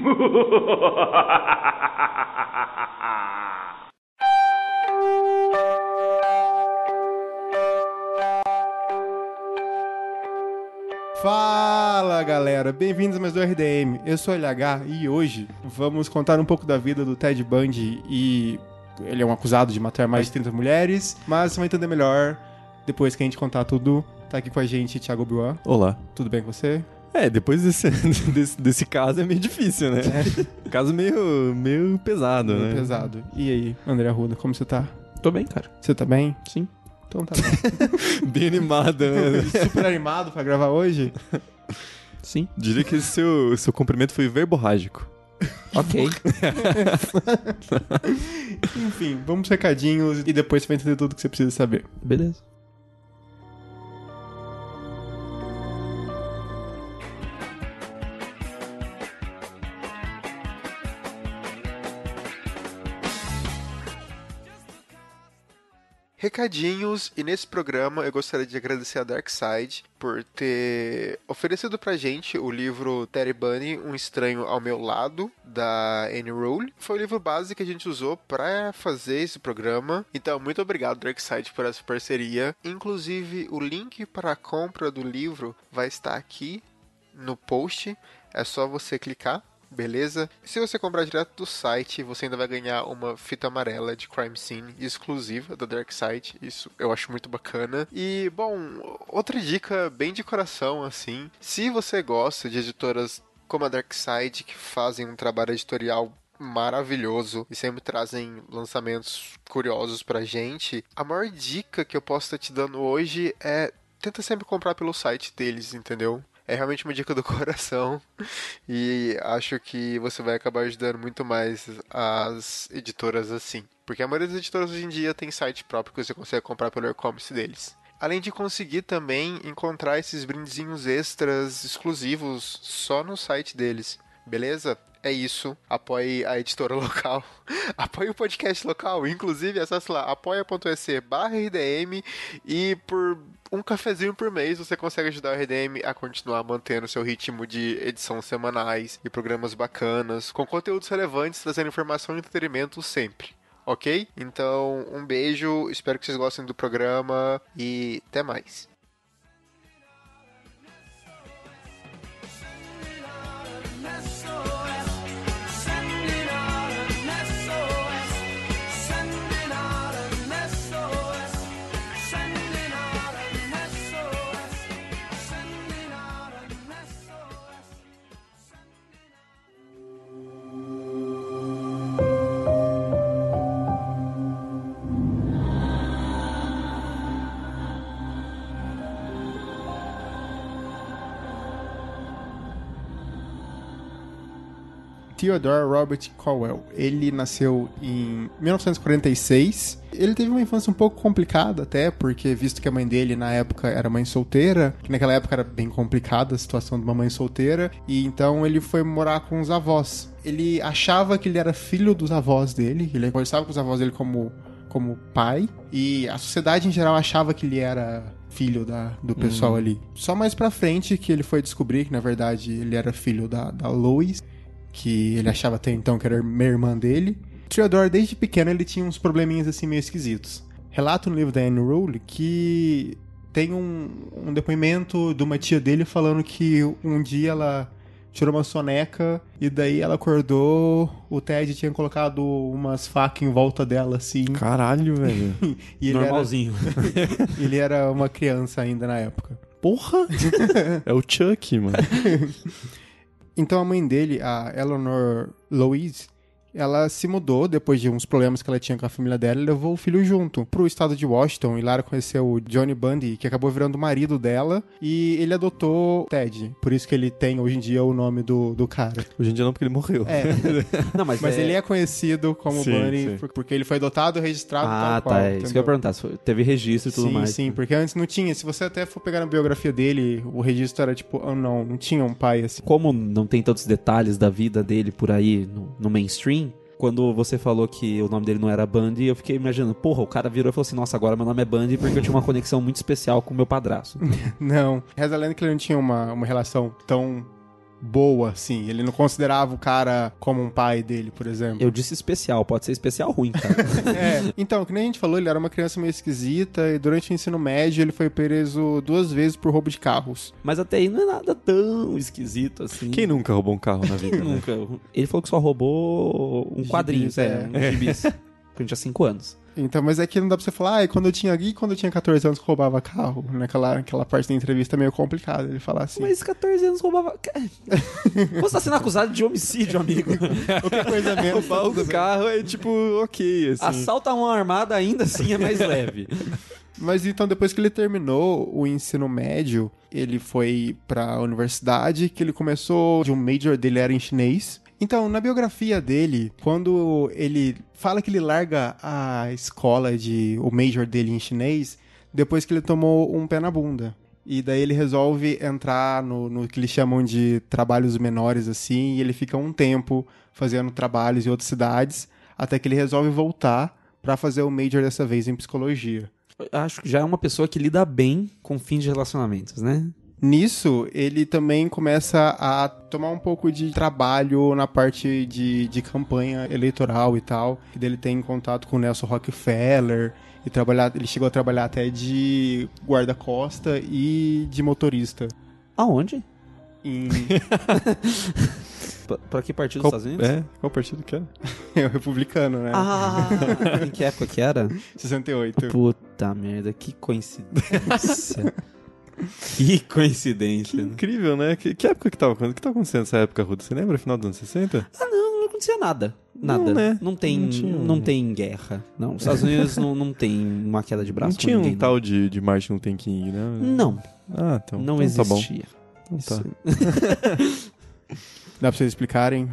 Fala galera, bem-vindos a mais do RDM. Eu sou o LH e hoje vamos contar um pouco da vida do Ted Bundy e ele é um acusado de matar mais de 30 mulheres, mas você vai entender melhor depois que a gente contar tudo. Tá aqui com a gente Thiago Biuan. Olá. Tudo bem com você? É, depois desse, desse, desse caso é meio difícil, né? É. Caso meio, meio pesado, Meio né? pesado. E aí, André Arruda, como você tá? Tô bem, cara. Você tá bem? Sim. Então tá bom. Bem animada, né? Super animado pra gravar hoje? Sim. Diria que esse seu, seu cumprimento foi verborrágico. Ok. Enfim, vamos recadinhos e depois você vai entender tudo que você precisa saber. Beleza. Recadinhos, e nesse programa eu gostaria de agradecer a Darkseid por ter oferecido pra gente o livro Terry Bunny, Um Estranho ao Meu Lado, da Anne Rule. Foi o livro base que a gente usou pra fazer esse programa, então muito obrigado Darkseid por essa parceria. Inclusive, o link para a compra do livro vai estar aqui no post, é só você clicar beleza? Se você comprar direto do site, você ainda vai ganhar uma fita amarela de Crime Scene exclusiva da Dark Side. Isso eu acho muito bacana. E, bom, outra dica bem de coração, assim. Se você gosta de editoras como a Dark Side, que fazem um trabalho editorial maravilhoso e sempre trazem lançamentos curiosos pra gente, a maior dica que eu posso estar te dando hoje é tenta sempre comprar pelo site deles, entendeu? É realmente uma dica do coração e acho que você vai acabar ajudando muito mais as editoras assim. Porque a maioria das editoras hoje em dia tem site próprio que você consegue comprar pelo e-commerce deles. Além de conseguir também encontrar esses brindezinhos extras exclusivos só no site deles. Beleza? É isso. Apoie a editora local. Apoie o podcast local. Inclusive, acesse lá apoia.se barra RDM e por um cafezinho por mês você consegue ajudar o RDM a continuar mantendo seu ritmo de edição semanais e programas bacanas, com conteúdos relevantes, trazendo informação e entretenimento sempre. Ok? Então, um beijo, espero que vocês gostem do programa e até mais. Theodore Robert Cowell. Ele nasceu em 1946. Ele teve uma infância um pouco complicada até, porque visto que a mãe dele na época era mãe solteira, que naquela época era bem complicada a situação de uma mãe solteira, e então ele foi morar com os avós. Ele achava que ele era filho dos avós dele, ele conversava com os avós dele como como pai, e a sociedade em geral achava que ele era filho da, do pessoal ali. Só mais pra frente que ele foi descobrir que, na verdade, ele era filho da, da Lois, que ele achava até então que era meia irmã dele. Theodore, desde pequeno, ele tinha uns probleminhas assim meio esquisitos. Relata no livro da Anne Rule que tem um, um depoimento de uma tia dele falando que um dia ela tirou uma soneca e daí ela acordou, o Ted tinha colocado umas facas em volta dela assim. Caralho, velho. E ele era, Normalzinho. ele era uma criança ainda na época. Porra! é o Chuck, mano. Então a mãe dele, a Eleanor Louise, ela se mudou depois de uns problemas que ela tinha com a família dela e levou o filho junto pro estado de Washington. E lá ela conheceu o Johnny Bundy, que acabou virando o marido dela. E ele adotou Ted. Por isso que ele tem hoje em dia o nome do, do cara. Hoje em dia não, porque ele morreu. É, Não, mas, mas ele é conhecido como Sim, Bunny sim. por- porque ele foi adotado e registrado Ah, tal qual. tá. É isso que eu ia perguntar. Teve registro e tudo sim, mais. sim, porque antes não tinha. Se você até for pegar na biografia dele, o registro era tipo, oh não, não tinha um pai assim. Como não tem tantos detalhes da vida dele por aí no, no mainstream, quando você falou que o nome dele não era Bundy, eu fiquei imaginando, porra, o cara virou e falou assim, nossa, agora meu nome é Bundy porque eu tinha uma conexão muito especial com o meu padrasto. Não. Reza lenda que ele não tinha uma, uma relação tão boa, assim. Ele não considerava o cara como um pai dele, por exemplo. Eu disse especial, pode ser especial ruim, cara. É, então, que nem a gente falou, ele era uma criança meio esquisita e durante o ensino médio ele foi preso duas vezes por roubo de carros. Mas até aí não é nada tão esquisito assim. Quem nunca roubou um carro na vida? Quem né? nunca? Ele falou que só roubou um Gibis, quadrinho, é, é. um gibis. Quando tinha 5 anos. Então, mas é que não dá pra você falar, ah, e quando eu tinha e quando eu tinha 14 anos roubava carro. Naquela, naquela parte da entrevista é meio complicado ele falar assim. Mas 14 anos roubava. Você tá sendo acusado de homicídio, amigo. Qualquer coisa menos. tá Roubar o carro é tipo, ok, assim. Assalto a mão armada ainda assim é mais leve. Mas então, depois que ele terminou o ensino médio, ele foi pra universidade, que ele começou, de um major dele era em chinês. Então, na biografia dele, quando ele fala que ele larga a escola de o major dele em chinês, depois que ele tomou um pé na bunda. E daí ele resolve entrar no, no que eles chamam de trabalhos menores, assim, e ele fica um tempo fazendo trabalhos em outras cidades, até que ele resolve voltar pra fazer o major dessa vez em psicologia. Acho que já é uma pessoa que lida bem com fins de relacionamentos, né? Nisso, ele também começa a tomar um pouco de trabalho na parte de, de campanha eleitoral e tal. Que dele tem contato com o Nelson Rockefeller. E trabalhar, ele chegou a trabalhar até de guarda-costa e de motorista. Aonde? Em Pra, pra que partido dos Qual, Estados Unidos? é? Qual partido que era? é o republicano, né? Ah, em que época que era? 68. Puta merda, que coincidência. que coincidência. Que incrível, né? Que, que época que tava acontecendo? O que tava acontecendo nessa época, Ruda? Você lembra? Final dos anos 60? Ah, não, não acontecia nada. Nada. Não, né? Não tem, Não não, tem guerra. Não, os Estados Unidos não, não tem uma queda de braço não com tinha ninguém, um tal de, de Martin Luther King, né? Não, Ah, então. não então Tá bom. existia. Então tá. Dá pra vocês explicarem?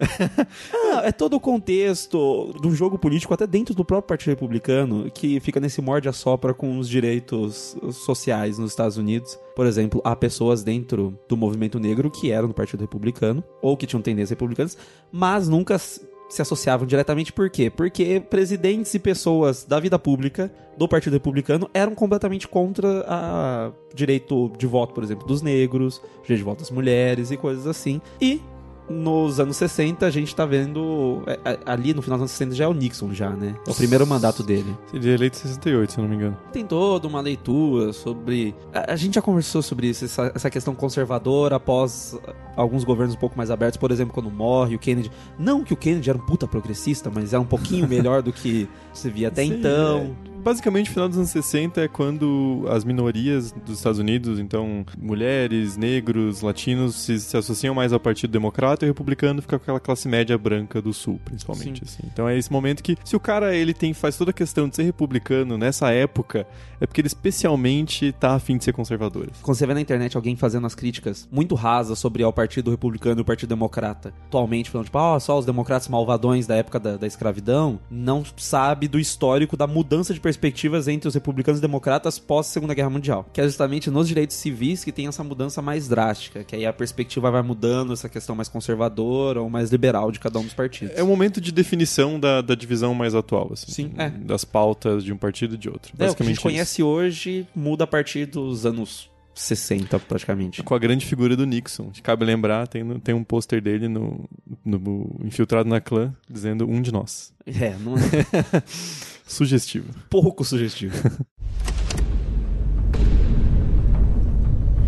Ah, é todo o contexto do jogo político, até dentro do próprio Partido Republicano, que fica nesse morde a sopra com os direitos sociais nos Estados Unidos. Por exemplo, há pessoas dentro do movimento negro que eram do Partido Republicano, ou que tinham tendências republicanas, mas nunca se associavam diretamente. Por quê? Porque presidentes e pessoas da vida pública do Partido Republicano eram completamente contra a direito de voto, por exemplo, dos negros, direito de voto das mulheres e coisas assim. E nos anos 60 a gente tá vendo. é, é, Ali no final dos anos 60 já é o Nixon, já, né? É o primeiro mandato dele. Ele é eleito em 68, se eu não me engano. Tem toda uma leitura sobre. A, a gente já conversou sobre isso, essa, essa questão conservadora após alguns governos um pouco mais abertos, por exemplo, quando morre o Kennedy. Não que o Kennedy era um puta progressista, mas era um pouquinho melhor do que se via até Sim, então. é. Basicamente, o final dos anos 60 é quando as minorias dos Estados Unidos, então mulheres, negros, latinos, se, se associam mais ao Partido Democrata e o republicano fica com aquela classe média branca do Sul, principalmente. Assim. Então é esse momento que, se o cara ele tem faz toda a questão de ser republicano nessa época, é porque ele especialmente tá afim de ser conservador. Quando você vê na internet alguém fazendo as críticas muito rasas sobre o Partido Republicano e o Partido Democrata, atualmente falando, tipo, ó, só os democratas malvadões da época da, da escravidão, não sabe do histórico da mudança de perspectivas entre os republicanos e democratas pós-Segunda Guerra Mundial. Que é justamente nos direitos civis que tem essa mudança mais drástica, que aí a perspectiva vai mudando, essa questão mais conservadora ou mais liberal de cada um dos partidos. É o momento de definição da, da divisão mais atual, assim. Sim, é. Das pautas de um partido e de outro. É, o que a Basicamente gente conhece hoje muda a partir dos anos 60, praticamente. Com a grande figura do Nixon. Cabe lembrar, tem, tem um pôster dele no, no Infiltrado na Clã, dizendo um de nós. É, não é Sugestivo. pouco sugestivo.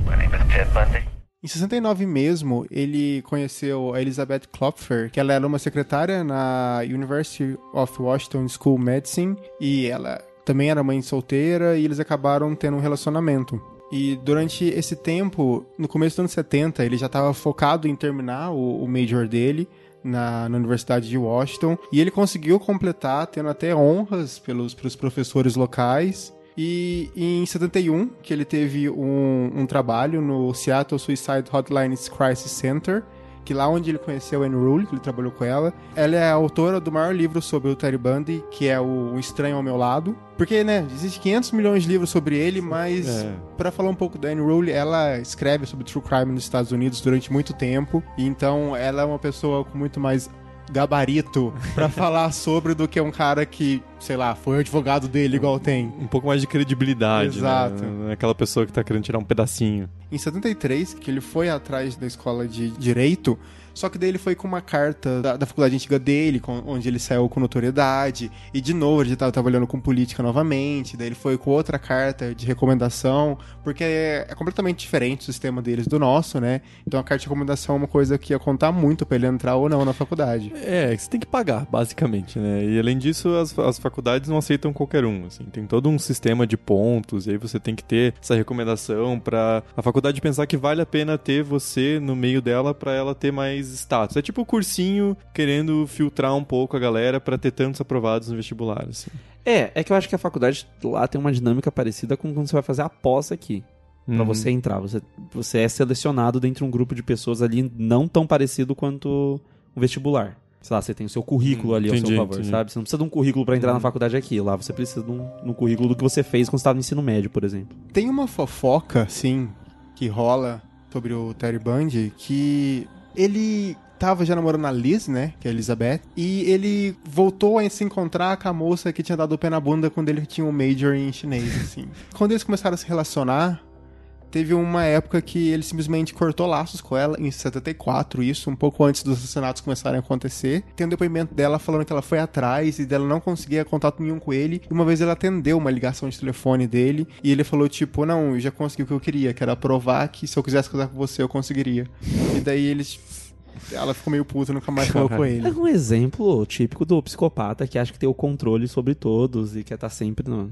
My name is Ted Bundy. Em 69 mesmo, ele conheceu a Elizabeth Klopfer, que ela era uma secretária na University of Washington School of Medicine, e ela também era mãe solteira, e eles acabaram tendo um relacionamento. E durante esse tempo, no começo dos anos 70, ele já estava focado em terminar o, o major dele na, na Universidade de Washington, e ele conseguiu completar, tendo até honras pelos, pelos professores locais, e em 71, que ele teve um, um trabalho no Seattle Suicide Hotlines Crisis Center, que lá onde ele conheceu Anne Rule, que ele trabalhou com ela, ela é a autora do maior livro sobre o Terry Bundy, que é o Estranho ao Meu Lado. Porque, né, existe 500 milhões de livros sobre ele, mas É. Pra falar um pouco da Anne Rule, ela escreve sobre true crime nos Estados Unidos durante muito tempo, e então ela é uma pessoa com muito mais gabarito pra falar sobre do que um cara que sei lá, foi o advogado dele igual tem. Um pouco mais de credibilidade, Exato. né? Não é Aquela pessoa que tá querendo tirar um pedacinho. Em 73, que ele foi atrás da escola de direito, só que daí ele foi com uma carta da, da faculdade antiga dele, com- onde ele saiu com notoriedade, e de novo ele estava trabalhando com política novamente, daí ele foi com outra carta de recomendação, porque é, é completamente diferente o sistema deles do nosso, né? Então a carta de recomendação é uma coisa que ia contar muito pra ele entrar ou não na faculdade. É, você tem que pagar, basicamente, né? E além disso, as, as faculdades não aceitam qualquer um, assim. Tem todo um sistema de pontos, e aí você tem que ter essa recomendação pra a faculdade pensar que vale a pena ter você no meio dela pra ela ter mais status. É tipo o cursinho querendo filtrar um pouco a galera pra ter tantos aprovados no vestibular, assim. É, é que eu acho que a faculdade lá tem uma dinâmica parecida com quando você vai fazer a pós aqui. Pra Uhum. você entrar. Você, você é selecionado dentro de um grupo de pessoas ali não tão parecido quanto o vestibular. Sei lá, você tem o seu currículo Hum, ali ao entendi, seu favor, entendi. sabe? Você não precisa de um currículo pra entrar na faculdade aqui. Lá você precisa de um, de um currículo do que você fez quando você estava no ensino médio, por exemplo. Tem uma fofoca, sim, que rola sobre o Terry Bundy, que ele tava já namorando a Liz, né, que é a Elizabeth, e ele voltou a se encontrar com a moça que tinha dado o pé na bunda quando ele tinha um major em chinês, assim. quando eles começaram a se relacionar, teve uma época que ele simplesmente cortou laços com ela, em 74, isso, um pouco antes dos assassinatos começarem a acontecer. Tem um depoimento dela falando que ela foi atrás e dela não conseguia contato nenhum com ele. E uma vez ela atendeu uma ligação de telefone dele e ele falou, tipo, não, eu já consegui o que eu queria, que era provar que se eu quisesse casar com você, eu conseguiria. E daí eles... Ela ficou meio puta, nunca mais falou com É ele. um exemplo típico do psicopata que acha que tem o controle sobre todos e quer estar sempre no,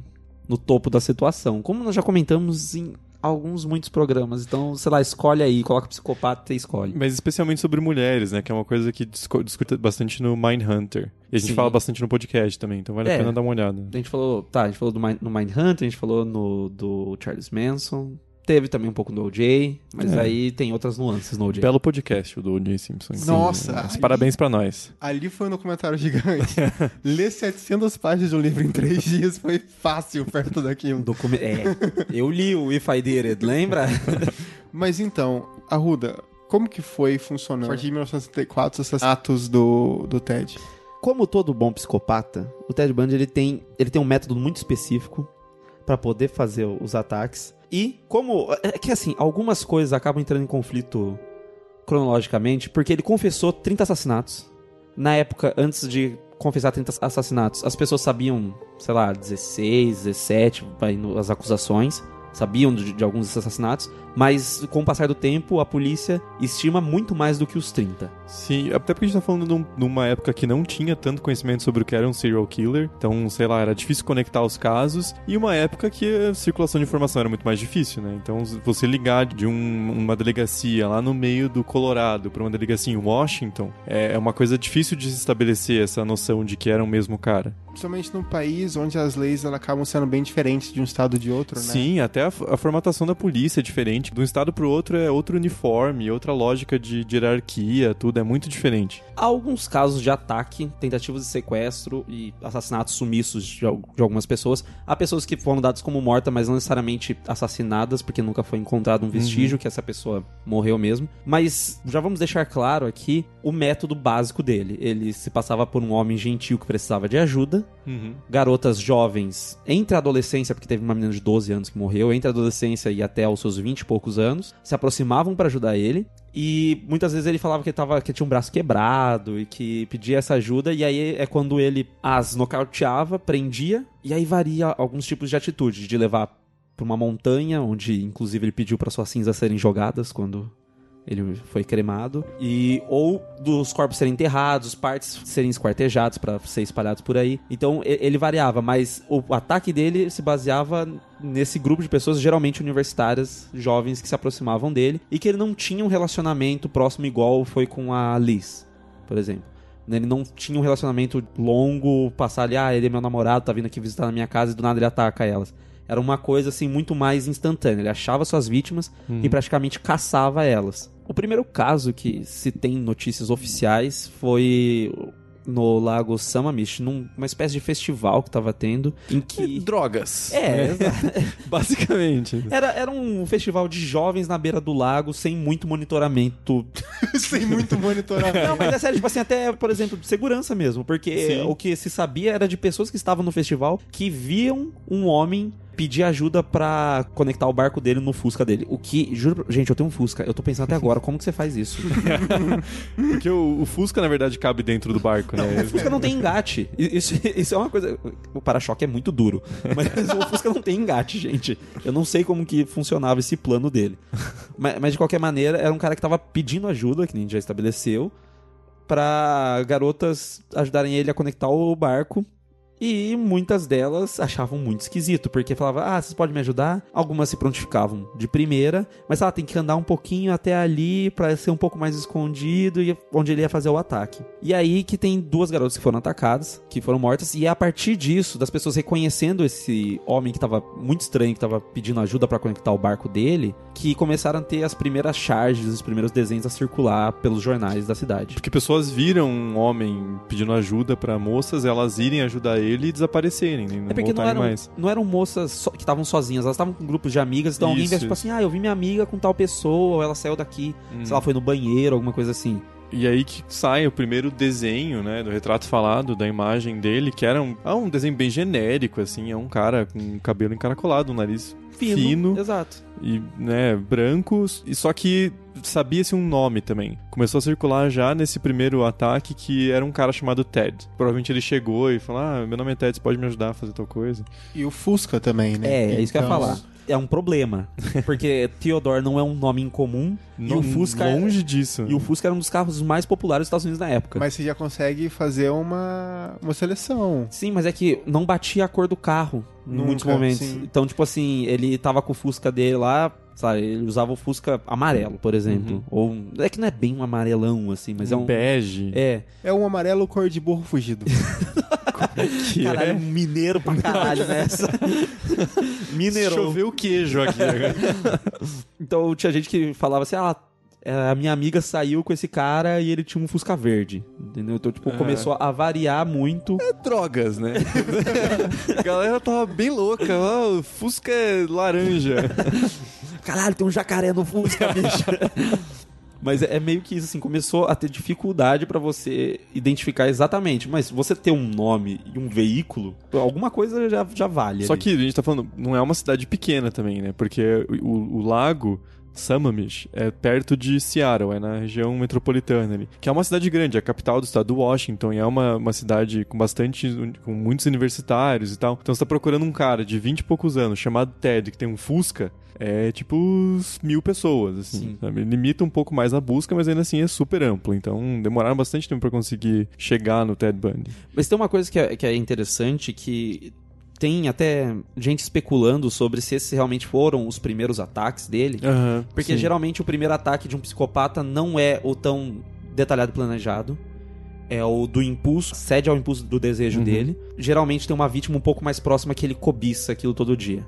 no topo da situação. Como nós já comentamos em alguns, muitos programas. Então, sei lá, escolhe aí, coloca psicopata e escolhe. Mas especialmente sobre mulheres, né? Que é uma coisa que discu- discute bastante no Mindhunter. E a gente Sim. fala bastante no podcast também, então vale É. a pena dar uma olhada. A gente falou, tá, a gente falou do Mind, no Mindhunter, a gente falou no do Charles Manson. Teve também um pouco do OJ, mas É. aí tem outras nuances no OJ. Belo podcast, o do O.J. Simpson. Nossa, Os aí- Parabéns pra nós. Ali foi um documentário gigante. Ler 700 páginas de um livro em três dias foi fácil perto daquilo. Docume- É, eu li o If I Did It, lembra? Mas então, Arruda, como que foi funcionando? A partir de 1964, os assassinatos do, do Ted. Como todo bom psicopata, o Ted Bundy ele tem, ele tem um método muito específico pra poder fazer os ataques. E como é que assim, algumas coisas acabam entrando em conflito cronologicamente, porque ele confessou 30 assassinatos. Na época antes de confessar 30 assassinatos, as pessoas sabiam, sei lá, 16, 17, vai no- as acusações, sabiam de, de alguns assassinatos, mas com o passar do tempo, a polícia estima muito mais do que os 30. Sim, até porque a gente tá falando num- numa época que não tinha tanto conhecimento sobre o que era um serial killer. Então, sei lá, era difícil conectar os casos. E uma época que a circulação de informação era muito mais difícil, né? Então, você ligar de um- uma delegacia lá no meio do Colorado pra uma delegacia em Washington é é uma coisa difícil de se estabelecer essa noção de que era o mesmo cara. Principalmente num país onde as leis elas acabam sendo bem diferentes de um estado de outro, né? Sim, até a, a formatação da polícia é diferente. De um estado pro outro é outro uniforme, outra lógica de, de hierarquia, tudo é muito diferente. Há alguns casos de ataque, tentativas de sequestro e assassinatos sumiços de, de algumas pessoas. Há pessoas que foram dadas como mortas, mas não necessariamente assassinadas, porque nunca foi encontrado um vestígio que essa pessoa morreu mesmo. Mas já vamos deixar claro aqui o método básico dele. Ele se passava por um homem gentil que precisava de ajuda. Garotas jovens, entre a adolescência, porque teve uma menina de 12 anos que morreu, entre a adolescência e até os seus 20 e poucos anos, se aproximavam pra ajudar ele. E muitas vezes ele falava que, ele tava, que tinha um braço quebrado e que pedia essa ajuda, e aí é quando ele as nocauteava, prendia, e aí varia alguns tipos de atitude, de levar pra uma montanha, onde inclusive ele pediu para suas cinzas serem jogadas quando ele foi cremado e ou dos corpos serem enterrados, partes serem esquartejados para ser espalhados por aí. Então ele variava, mas o ataque dele se baseava nesse grupo de pessoas geralmente universitárias, jovens que se aproximavam dele e que ele não tinha um relacionamento próximo igual foi com a Liz, por exemplo. Ele não tinha um relacionamento longo, passar ali, ah, ele é meu namorado, tá vindo aqui visitar na minha casa e do nada ele ataca elas. Era uma coisa assim muito mais instantânea. Ele achava suas vítimas e praticamente caçava elas. O primeiro caso que se tem notícias oficiais foi no lago Sammamish, numa espécie de festival que tava tendo, em que... Drogas. É, exato. Basicamente. Era, era um festival de jovens na beira do lago, sem muito monitoramento. Sem muito monitoramento. Não, mas é sério, tipo assim, até, por exemplo, de segurança mesmo. Porque Sim. o que se sabia era de pessoas que estavam no festival que viam um homem pedir ajuda pra conectar o barco dele no Fusca dele. O que, juro, gente, eu tenho um Fusca. Eu tô pensando até agora, como que você faz isso? Porque o, o Fusca, na verdade, cabe dentro do barco, né? O Fusca não tem engate. Isso, isso é uma coisa. O para-choque é muito duro. Mas o Fusca não tem engate, gente. Eu não sei como que funcionava esse plano dele. Mas, mas, de qualquer maneira, era um cara que tava pedindo ajuda, que a gente já estabeleceu, pra garotas ajudarem ele a conectar o barco. E muitas delas achavam muito esquisito, porque falava, ah, vocês podem me ajudar? Algumas se prontificavam de primeira, mas ela tem que andar um pouquinho até ali pra ser um pouco mais escondido e onde ele ia fazer o ataque. E aí que tem duas garotas que foram atacadas, que foram mortas, e é a partir disso, das pessoas reconhecendo esse homem que tava muito estranho, que tava pedindo ajuda pra conectar o barco dele, que começaram a ter as primeiras charges, os primeiros desenhos a circular pelos jornais da cidade. Porque pessoas viram um homem pedindo ajuda pra moças, elas irem ajudar ele e desaparecerem, né? não É porque não eram, mais. não eram moças só- que estavam sozinhas, elas estavam com grupos de amigas, então alguém Isso, via tipo assim, ah, eu vi minha amiga com tal pessoa, ou ela saiu daqui, Hum. sei lá, foi no banheiro, alguma coisa assim. E aí que sai o primeiro desenho, né, do retrato falado, da imagem dele, que era um, ah, um desenho bem genérico, assim, é um cara com cabelo encaracolado, um nariz Fino. Fino. Exato. e, né, brancos, e só que sabia-se um nome também. Começou a circular já nesse primeiro ataque que era um cara chamado Ted. Provavelmente ele chegou e falou, ah, meu nome é Ted, você pode me ajudar a fazer tal coisa? E o Fusca também, né? É, é isso que eu ia Então, falar. É um problema. Porque Theodore não é um nome incomum. e o Fusca é- Longe disso. E o Fusca era um dos carros mais populares dos Estados Unidos na época. Mas você já consegue fazer uma, uma seleção. Sim, mas é que não batia a cor do carro Nunca, muitos momentos. sim. Então, tipo assim, ele tava com o Fusca dele lá, sabe? Ele usava o Fusca amarelo, por exemplo. Ou um- é que não é bem um amarelão assim, mas é um bege. é, É um amarelo cor de burro fugido. que caralho, é... um mineiro pra caralho nessa. Mineirão. Choveu queijo aqui. Então tinha gente que falava assim, ah, é, a minha amiga saiu com esse cara e ele tinha um Fusca verde, entendeu? Então, tipo, começou a variar muito. Drogas, né? a galera tava bem louca. Ah, o Fusca é laranja. Caralho, tem um jacaré no Fusca, bicho. Mas é é meio que isso, assim, começou a ter dificuldade pra você identificar exatamente. Mas você ter um nome e um veículo, alguma coisa já, já vale. Só ali. que a gente tá falando, não é uma cidade pequena também, né? Porque o, o lago Sammamish é perto de Seattle, é na região metropolitana ali. Que é uma cidade grande, é a capital do estado do Washington, e é uma, uma cidade com bastante. com muitos universitários e tal. Então você tá procurando um cara de 20 e poucos anos, chamado Ted, que tem um Fusca. É tipo mil pessoas, assim. Limita um pouco mais a busca, mas ainda assim é super amplo. Então demoraram bastante tempo pra conseguir chegar no Ted Bundy. Mas tem uma coisa que é, que é interessante que tem até gente especulando sobre se esses realmente foram os primeiros ataques dele. Aham. Porque sim. geralmente o primeiro ataque de um psicopata não é o tão detalhado e planejado. É o do impulso, cede ao impulso do desejo Uhum. dele. Geralmente tem uma vítima um pouco mais próxima que ele cobiça aquilo todo dia.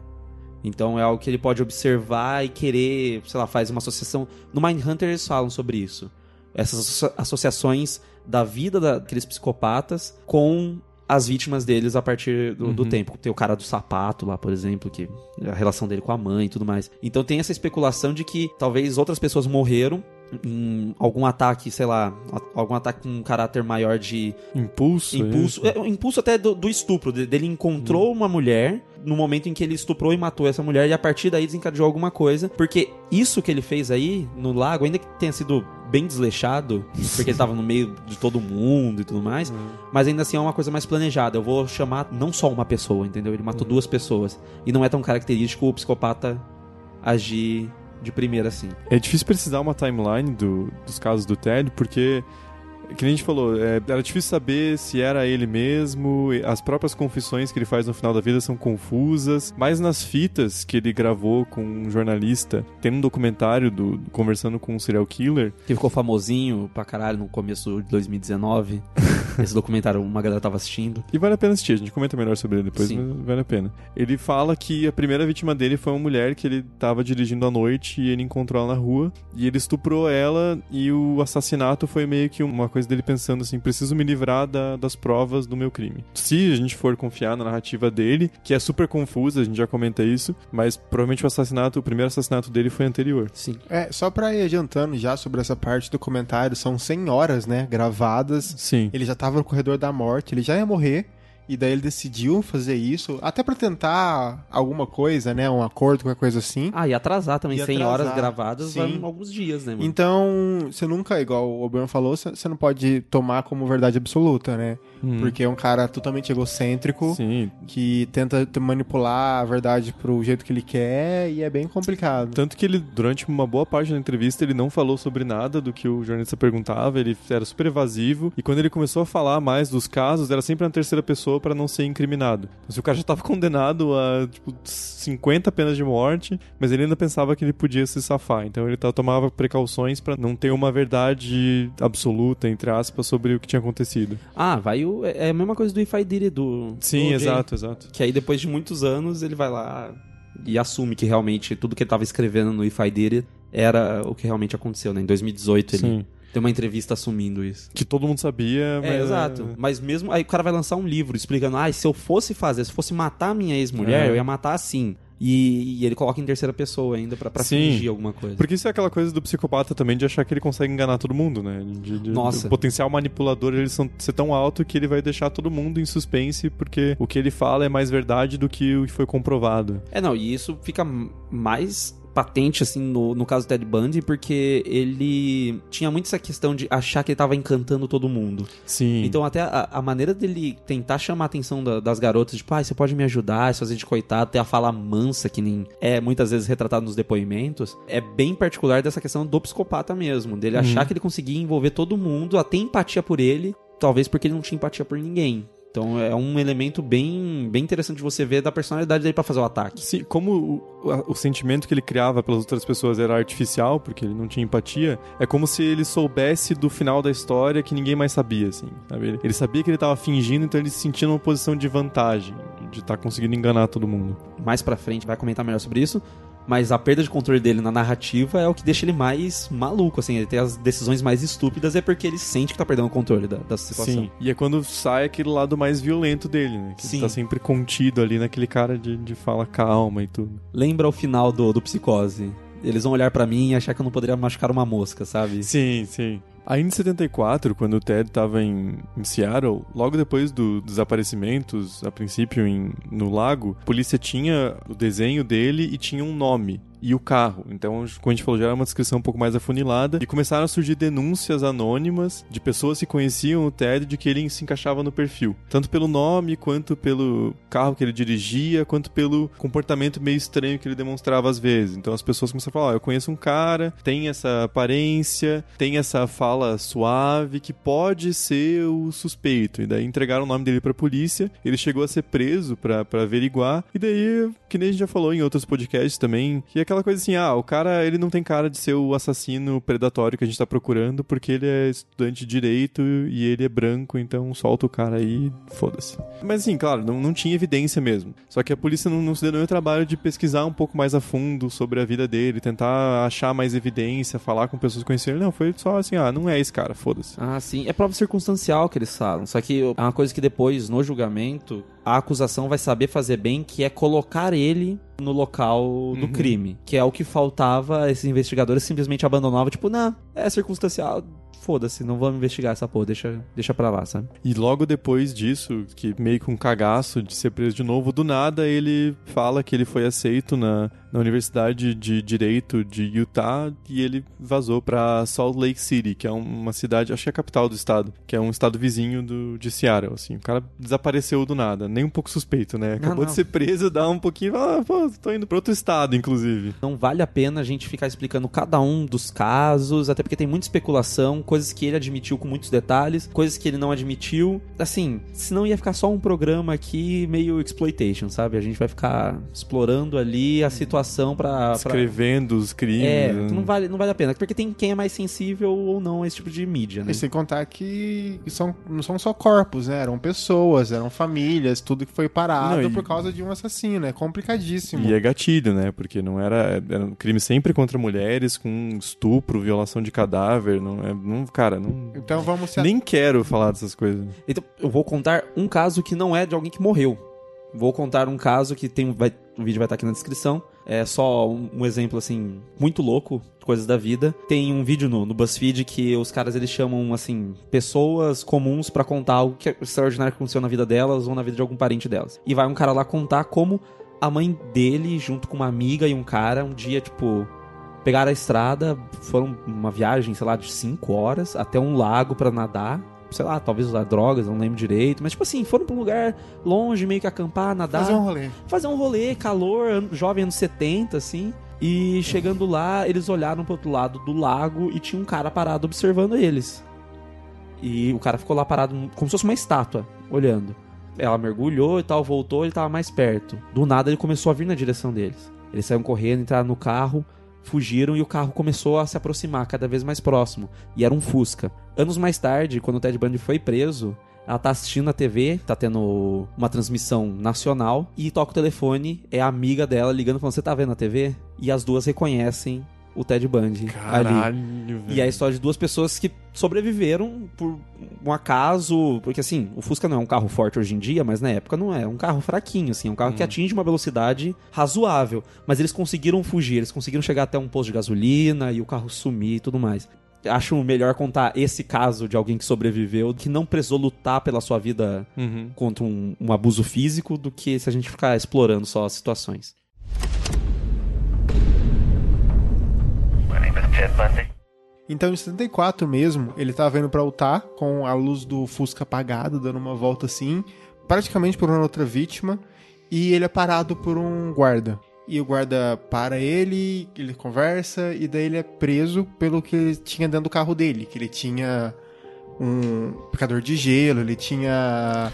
Então é algo que ele pode observar e querer, sei lá, faz uma associação. No Mindhunter eles falam sobre isso. Essas asso- associações da vida daqueles psicopatas com as vítimas deles a partir do, do Uhum. tempo. Tem o cara do sapato lá, por exemplo, que a relação dele com a mãe e tudo mais. Então tem essa especulação de que talvez outras pessoas morreram em algum ataque, sei lá, algum ataque com um caráter maior de Impulso. impulso, é, o impulso até do, do estupro, de- dele encontrou uma mulher no momento em que ele estuprou e matou essa mulher e a partir daí desencadeou alguma coisa, porque isso que ele fez aí no lago, ainda que tenha sido bem desleixado, porque ele tava no meio de todo mundo e tudo mais, mas ainda assim é uma coisa mais planejada. Eu vou chamar não só uma pessoa, entendeu? Ele matou duas pessoas e não é tão característico o psicopata agir de primeira assim. É difícil precisar uma timeline do- dos casos do Ted, porque, que nem a gente falou, é, era difícil saber se era ele mesmo, as próprias confissões que ele faz no final da vida são confusas, mas nas fitas que ele gravou com um jornalista, tem um documentário do, conversando com um serial killer, Que ficou famosinho pra caralho no começo de 2019. Esse documentário, uma galera tava assistindo. E vale a pena assistir, a gente comenta melhor sobre ele depois, Sim. mas vale a pena. Ele fala que a primeira vítima dele foi uma mulher que ele tava dirigindo à noite e ele encontrou ela na rua. E ele estuprou ela e o assassinato foi meio que uma coisa dele pensando assim: preciso me livrar da- das provas do meu crime. Se a gente for confiar na narrativa dele, que é super confusa, a gente já comenta isso, mas provavelmente o assassinato, o primeiro assassinato dele foi anterior. Sim. É, só pra ir adiantando já sobre essa parte do comentário, são 100 horas, né, gravadas. Sim. Ele já tava no corredor da morte, ele já ia morrer. E daí ele decidiu fazer isso, até pra tentar alguma coisa, né? Um acordo, qualquer coisa assim. Ah, e atrasar também. E 100 atrasar, horas gravadas sim. alguns dias, né, mano? Então, você nunca, igual o Oberon falou, você não pode tomar como verdade absoluta, né? Hum. Porque é um cara totalmente egocêntrico Sim. que tenta te manipular a verdade pro jeito que ele quer e é bem complicado. Tanto que ele, durante uma boa parte da entrevista, ele não falou sobre nada do que o jornalista perguntava, ele era super evasivo. E quando ele começou a falar mais dos casos, era sempre na terceira pessoa pra não ser incriminado. Então, se o cara já tava condenado a, tipo, 50 penas de morte, mas ele ainda pensava que ele podia se safar. Então ele tomava precauções pra não ter uma verdade absoluta, entre aspas, sobre o que tinha acontecido. Ah, vai o. É é a mesma coisa do If I Did It, do. Sim, do exato, exato. Que aí depois de muitos anos ele vai lá e assume que realmente tudo que ele tava escrevendo no If I Did It era o que realmente aconteceu, né? Em 2018 ele Sim. Deu uma entrevista assumindo isso. Que todo mundo sabia, mas... É, exato. Mas mesmo. Aí o cara vai lançar um livro explicando: ah, se eu fosse fazer, se fosse matar minha ex-mulher, É. eu ia matar assim. E, e ele coloca em terceira pessoa ainda pra, pra Sim. fingir alguma coisa. Porque isso é aquela coisa do psicopata também de achar que ele consegue enganar todo mundo, né? De, de- Nossa. O potencial manipulador ele são, ser tão alto que ele vai deixar todo mundo em suspense porque o que ele fala é mais verdade do que o que foi comprovado. É, não, e isso fica mais patente, assim, no, no caso do Ted Bundy, porque ele tinha muito essa questão de achar que ele tava encantando todo mundo. Sim. Então, até a, a maneira dele tentar chamar a atenção da- das garotas, tipo, ah, você pode me ajudar, se fazer de coitado, ter a fala mansa, que nem é muitas vezes retratado nos depoimentos, é bem particular dessa questão do psicopata mesmo, dele Uhum. achar que ele conseguia envolver todo mundo, até empatia por ele, talvez porque ele não tinha empatia por ninguém. Então é um elemento bem, bem interessante de você ver da personalidade dele pra fazer o ataque. Sim, como o, a- o sentimento que ele criava pelas outras pessoas era artificial, porque ele não tinha empatia, é como se ele soubesse do final da história que ninguém mais sabia, assim, sabe? Ele, ele sabia que ele tava fingindo, então ele se sentia numa posição de vantagem, de estar conseguindo enganar todo mundo. Mais pra frente vai comentar melhor sobre isso. Mas a perda de controle dele na narrativa é o que deixa ele mais maluco, assim. Ele tem as decisões mais estúpidas, é porque ele sente que tá perdendo o controle da, da situação. Sim. E é quando sai aquele lado mais violento dele, né? Que Sim. tá sempre contido ali naquele cara de, de fala calma e tudo. Lembra o final do, do Psicose. Eles vão olhar pra mim e achar que eu não poderia machucar uma mosca, sabe? Sim, sim. Ainda em 74, quando o Ted tava em, em Seattle, logo depois dos desaparecimentos, a princípio em- no lago, a polícia tinha o desenho dele e tinha um nome. E o carro. Então, como a gente falou, já era uma descrição um pouco mais afunilada. E começaram a surgir denúncias anônimas de pessoas que conheciam o Ted de que ele se encaixava no perfil. Tanto pelo nome, quanto pelo carro que ele dirigia, quanto pelo comportamento meio estranho que ele demonstrava às vezes. Então as pessoas começaram a falar: Ó, eu conheço um cara, tem essa aparência, tem essa fala suave, que pode ser o suspeito. E daí entregaram o nome dele pra polícia. Ele chegou a ser preso pra averiguar. E daí, que nem a gente já falou em outros podcasts também, que é aquela coisa assim: ah, o cara ele não tem cara de ser o assassino predatório que a gente tá procurando, porque ele é estudante de direito e ele é branco, então solta o cara aí, foda-se. Mas assim, claro, não, não tinha evidência mesmo. Só que a polícia não, não se deu nenhum trabalho de pesquisar um pouco mais a fundo sobre a vida dele, tentar achar mais evidência, falar com pessoas que conheciam ele. Não, foi só assim, ah, não é esse cara, foda-se. Ah, sim. É prova circunstancial que eles falam. Só que é uma coisa que depois, no julgamento, a acusação vai saber fazer bem, que é colocar ele no local do Uhum. crime. Que é o que faltava, esses investigadores simplesmente abandonavam, tipo, não, é circunstancial, foda-se, não vamos investigar essa porra, deixa, deixa pra lá, sabe? E logo depois disso, que meio com um cagaço de ser preso de novo, do nada ele fala que ele foi aceito na, na Universidade de Direito de Utah e ele vazou pra Salt Lake City, que é uma cidade, acho que é a capital do estado, que é um estado vizinho do, de Seattle, assim. O cara desapareceu do nada, nem um pouco suspeito, né? Acabou não. de ser preso, dá um pouquinho, ah, pô, tô indo pra outro estado, inclusive. Não vale a pena a gente ficar explicando cada um dos casos, até porque tem muita especulação. Coisas que ele admitiu com muitos detalhes, coisas que ele não admitiu. Assim, senão ia ficar só um programa aqui meio exploitation, sabe? A gente vai ficar explorando ali a situação pra. pra... Escrevendo os crimes. É, né? não vale, não vale a pena. Porque tem quem é mais sensível ou não a esse tipo de mídia, né? E sem contar que são, não são só corpos, né? Eram pessoas, eram famílias, tudo que foi parado Não, e- por causa de um assassino. É complicadíssimo. E é gatilho, né? Porque não era. Era um crime sempre contra mulheres, com estupro, violação de cadáver. Não, é, não, cara, não. Então vamos se Nem quero falar dessas coisas. Então, eu vou contar um caso que não é de alguém que morreu. Vou contar um caso que tem. Vai, o vídeo vai estar aqui na descrição. É só um, exemplo, assim, muito louco, coisas da vida. Tem um vídeo no, no BuzzFeed que os caras eles chamam, assim, pessoas comuns pra contar algo que é extraordinário que aconteceu na vida delas ou na vida de algum parente delas. E vai um cara lá contar como a mãe dele, junto com uma amiga e um cara, um dia, tipo, pegaram a estrada, foram uma viagem, sei lá, de 5 horas até um lago pra nadar. Sei lá, talvez usar drogas, não lembro direito. Mas, tipo assim, foram pra um lugar longe, meio que acampar, nadar. fazer um rolê. fazer um rolê, calor, jovem anos 70, assim. E chegando lá, eles olharam pro outro lado do lago e tinha um cara parado observando eles. E o cara ficou lá parado como se fosse uma estátua, olhando. Ela mergulhou e tal, voltou, ele tava mais perto. Do nada ele começou a vir na direção deles. Eles saíram correndo, entraram no carro, fugiram e o carro começou a se aproximar cada vez mais próximo. E era um Fusca. Anos mais tarde, quando o Ted Bundy foi preso, ela tá assistindo a TV, tá tendo uma transmissão nacional e toca o telefone, é a amiga dela ligando falando: Você tá vendo a TV? E as duas reconhecem o Ted Bundy ali. Caralho, E velho. é a história de duas pessoas que sobreviveram por um acaso. Porque assim, o Fusca não é um carro forte hoje em dia, mas na época não é. É um carro fraquinho, assim. É um carro que atinge uma velocidade razoável. Mas eles conseguiram fugir, eles conseguiram chegar até um posto de gasolina e o carro sumir e tudo mais. Acho melhor contar esse caso de alguém que sobreviveu, que não precisou lutar pela sua vida Uhum. contra um, um abuso físico, do que se a gente ficar explorando só as situações. Então, em 74 mesmo, ele tava indo pra Utah com a luz do Fusca apagada, dando uma volta assim, praticamente por uma outra vítima, e ele é parado por um guarda. E o guarda para ele, ele conversa, e daí ele é preso pelo que ele tinha dentro do carro dele, que ele tinha um picador de gelo, ele tinha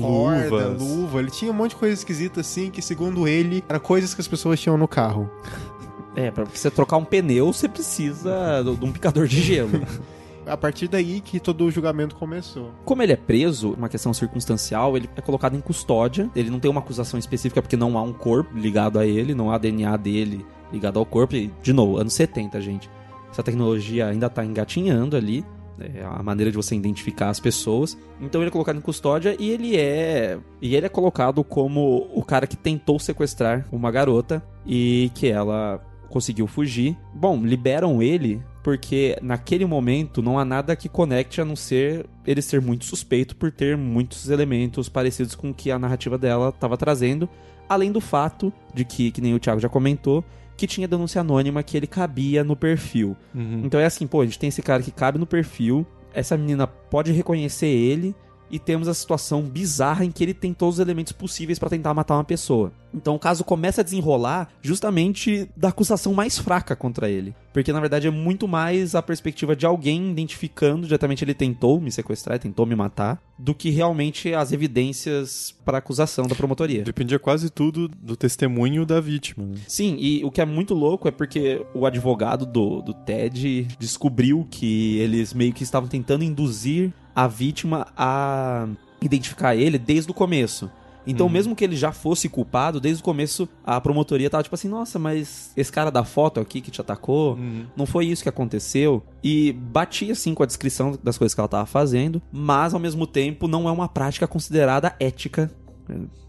corda, Luvas. luva, ele tinha um monte de coisa esquisita assim, que segundo ele, era coisas que as pessoas tinham no carro. É, pra você trocar um pneu, você precisa de um picador de gelo. A partir daí que todo o julgamento começou. Como ele é preso, uma questão circunstancial, ele é colocado em custódia. Ele não tem uma acusação específica porque não há um corpo ligado a ele, não há DNA dele ligado ao corpo. E, de novo, anos 70, gente. Essa tecnologia ainda tá engatinhando ali. É a maneira de você identificar as pessoas. Então ele é colocado em custódia e ele é. E ele é colocado como o cara que tentou sequestrar uma garota e que ela conseguiu fugir. Bom, liberam ele porque naquele momento não há nada que conecte a não ser ele ser muito suspeito por ter muitos elementos parecidos com o que a narrativa dela estava trazendo, além do fato de que, que nem o Thiago já comentou, que tinha denúncia anônima que ele cabia no perfil. Uhum. Então é assim, pô, a gente tem esse cara que cabe no perfil, essa menina pode reconhecer ele e temos a situação bizarra em que ele tem todos os elementos possíveis pra tentar matar uma pessoa. Então o caso começa a desenrolar justamente da acusação mais fraca contra ele. Porque na verdade é muito mais a perspectiva de alguém identificando diretamente ele tentou me sequestrar, tentou me matar, do que realmente as evidências para acusação da promotoria. Dependia quase tudo do testemunho da vítima. né? Sim, e o que é muito louco é porque o advogado do, do Ted descobriu que eles meio que estavam tentando induzir a vítima a identificar ele desde o começo. Então, mesmo que ele já fosse culpado, desde o começo a promotoria tava tipo assim: nossa, mas esse cara da foto aqui que te atacou, não foi isso que aconteceu. E batia assim com a descrição das coisas que ela tava fazendo, mas ao mesmo tempo não é uma prática considerada ética,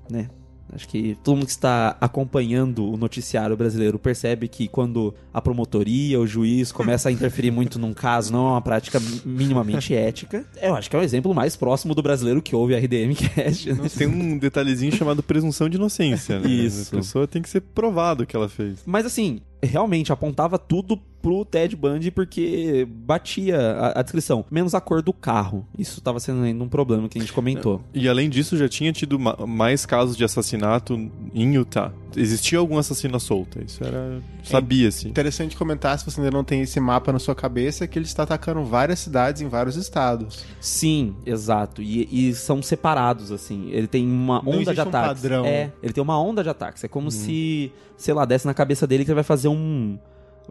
né? Acho que todo mundo que está acompanhando o noticiário brasileiro percebe que quando a promotoria, o juiz começa a interferir muito num caso, não é uma prática mi- minimamente ética. Eu acho que é o exemplo mais próximo do brasileiro que ouve a RDM Cast. né? Tem um detalhezinho chamado presunção de inocência, né? Isso. A pessoa tem que ser provado o que ela fez. Mas assim, realmente apontava tudo pro Ted Bundy porque batia a, a descrição, menos a cor do carro. Isso tava sendo ainda um problema que a gente comentou. E além disso, já tinha tido ma- mais casos de assassinato em Utah. Existia algum assassino à solta. Isso era. Sabia-se. Interessante comentar, se você ainda não tem esse mapa na sua cabeça, que ele está atacando várias cidades em vários estados. Sim, exato. E, e são separados, assim. Ele tem uma Não onda de um ataques. padrão. É, ele tem uma onda de ataques. É como se, sei lá, desse na cabeça dele que ele vai fazer um.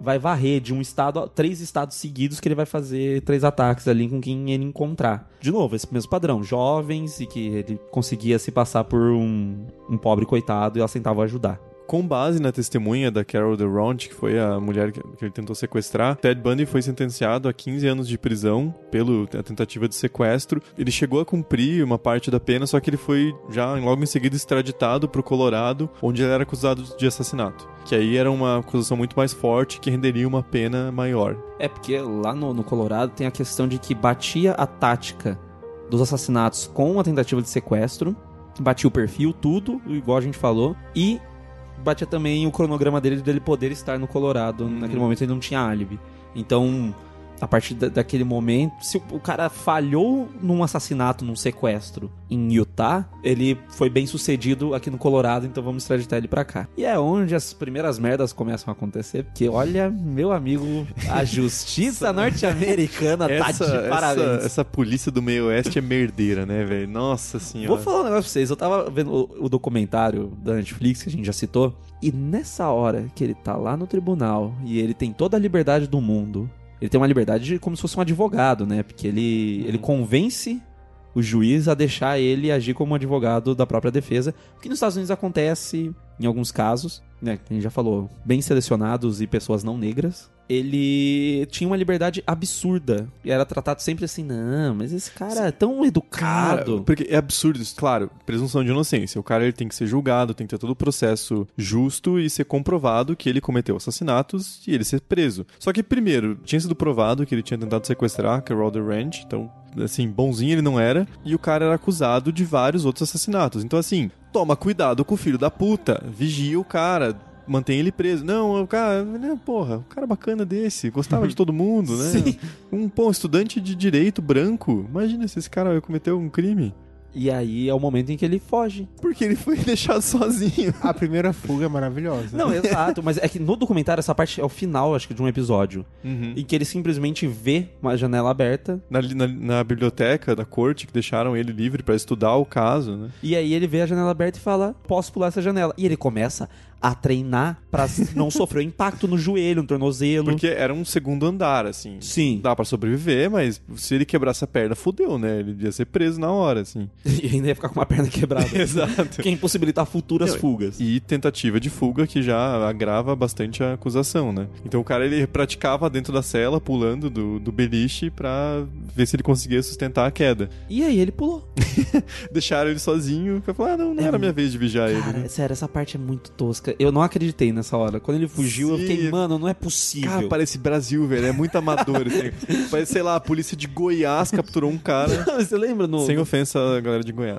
Vai varrer de um estado, a- três estados seguidos que ele vai fazer três ataques ali com quem ele encontrar. De novo, esse mesmo padrão. Jovens e que ele conseguia se passar por um, um pobre coitado e elas tentavam ajudar. Com base na testemunha da Carol DeRonte, que foi a mulher que ele tentou sequestrar, Ted Bundy foi sentenciado a 15 anos de prisão pela tentativa de sequestro. Ele chegou a cumprir uma parte da pena, só que ele foi já logo em seguida extraditado para o Colorado, onde ele era acusado de assassinato. Que aí era uma acusação muito mais forte que renderia uma pena maior. É porque lá no, no Colorado tem a questão de que batia a tática dos assassinatos com a tentativa de sequestro, batia o perfil, tudo, igual a gente falou, e batia também o cronograma dele dele poder estar no Colorado. Naquele momento ele não tinha álibi. Então, a partir da- daquele momento, se o, o cara falhou num assassinato, num sequestro em Utah, ele foi bem sucedido aqui no Colorado, então vamos extraditar ele pra cá. E é onde as primeiras merdas começam a acontecer, porque olha, meu amigo, a justiça norte-americana tá Essa, de parabéns. essa, essa polícia do meio oeste é merdeira, né, velho? Nossa senhora. Vou falar um negócio pra vocês. Eu tava vendo o, o documentário da Netflix, que a gente já citou, e nessa hora que ele tá lá no tribunal e ele tem toda a liberdade do mundo, ele tem uma liberdade de, como se fosse um advogado, né? Porque ele, ele convence o juiz a deixar ele agir como advogado da própria defesa, o que nos Estados Unidos acontece em alguns casos, né? A gente já falou, bem selecionados e pessoas não negras. Ele tinha uma liberdade absurda. E era tratado sempre assim, não, mas esse cara é tão educado. Cara, porque é absurdo isso. Claro, presunção de inocência. O cara ele tem que ser julgado, tem que ter todo o processo justo e ser comprovado que ele cometeu assassinatos e ele ser preso. Só que, primeiro, tinha sido provado que ele tinha tentado sequestrar a Carol Ranch, então, assim, bonzinho ele não era. E o cara era acusado de vários outros assassinatos. Então, assim, toma cuidado com o filho da puta. Vigia o cara. Mantém ele preso. Não, o cara, né, porra, um cara bacana desse, gostava de todo mundo, né? Sim. Um, um estudante de direito branco. Imagina se esse cara cometeu um crime. E aí é o momento em que ele foge. Porque ele foi deixado sozinho. A primeira fuga é maravilhosa. Não, exato, mas é que no documentário essa parte é o final, acho que, de um episódio. Em que ele simplesmente vê uma janela aberta Na, na, na biblioteca da corte, que deixaram ele livre pra estudar o caso, né? e aí ele vê a janela aberta e fala: Posso pular essa janela? E ele começa a treinar pra não sofrer impacto no joelho, no tornozelo. Porque era um segundo andar, assim. Sim. Dá pra sobreviver, mas se ele quebrasse a perna, fudeu, né? Ele ia ser preso na hora, assim. E ainda ia ficar com uma perna quebrada. Exato. Que ia impossibilitar futuras fugas. E tentativa de fuga que já agrava bastante a acusação, né? Então o cara ele praticava dentro da cela, pulando do, do beliche pra ver se ele conseguia sustentar a queda. E aí ele pulou. Deixaram ele sozinho, pra falar, ah, não, não É era minha vez de vigiar ele. Cara, né? sério, essa parte é muito tosca. Eu não acreditei nessa hora. Quando ele fugiu, eu Sim. fiquei, mano, não é possível. Cara, parece Brasil, velho. É muito amador. assim. Parece, sei lá, a polícia de Goiás capturou um cara. Você lembra no. Sem ofensa galera de Goiás.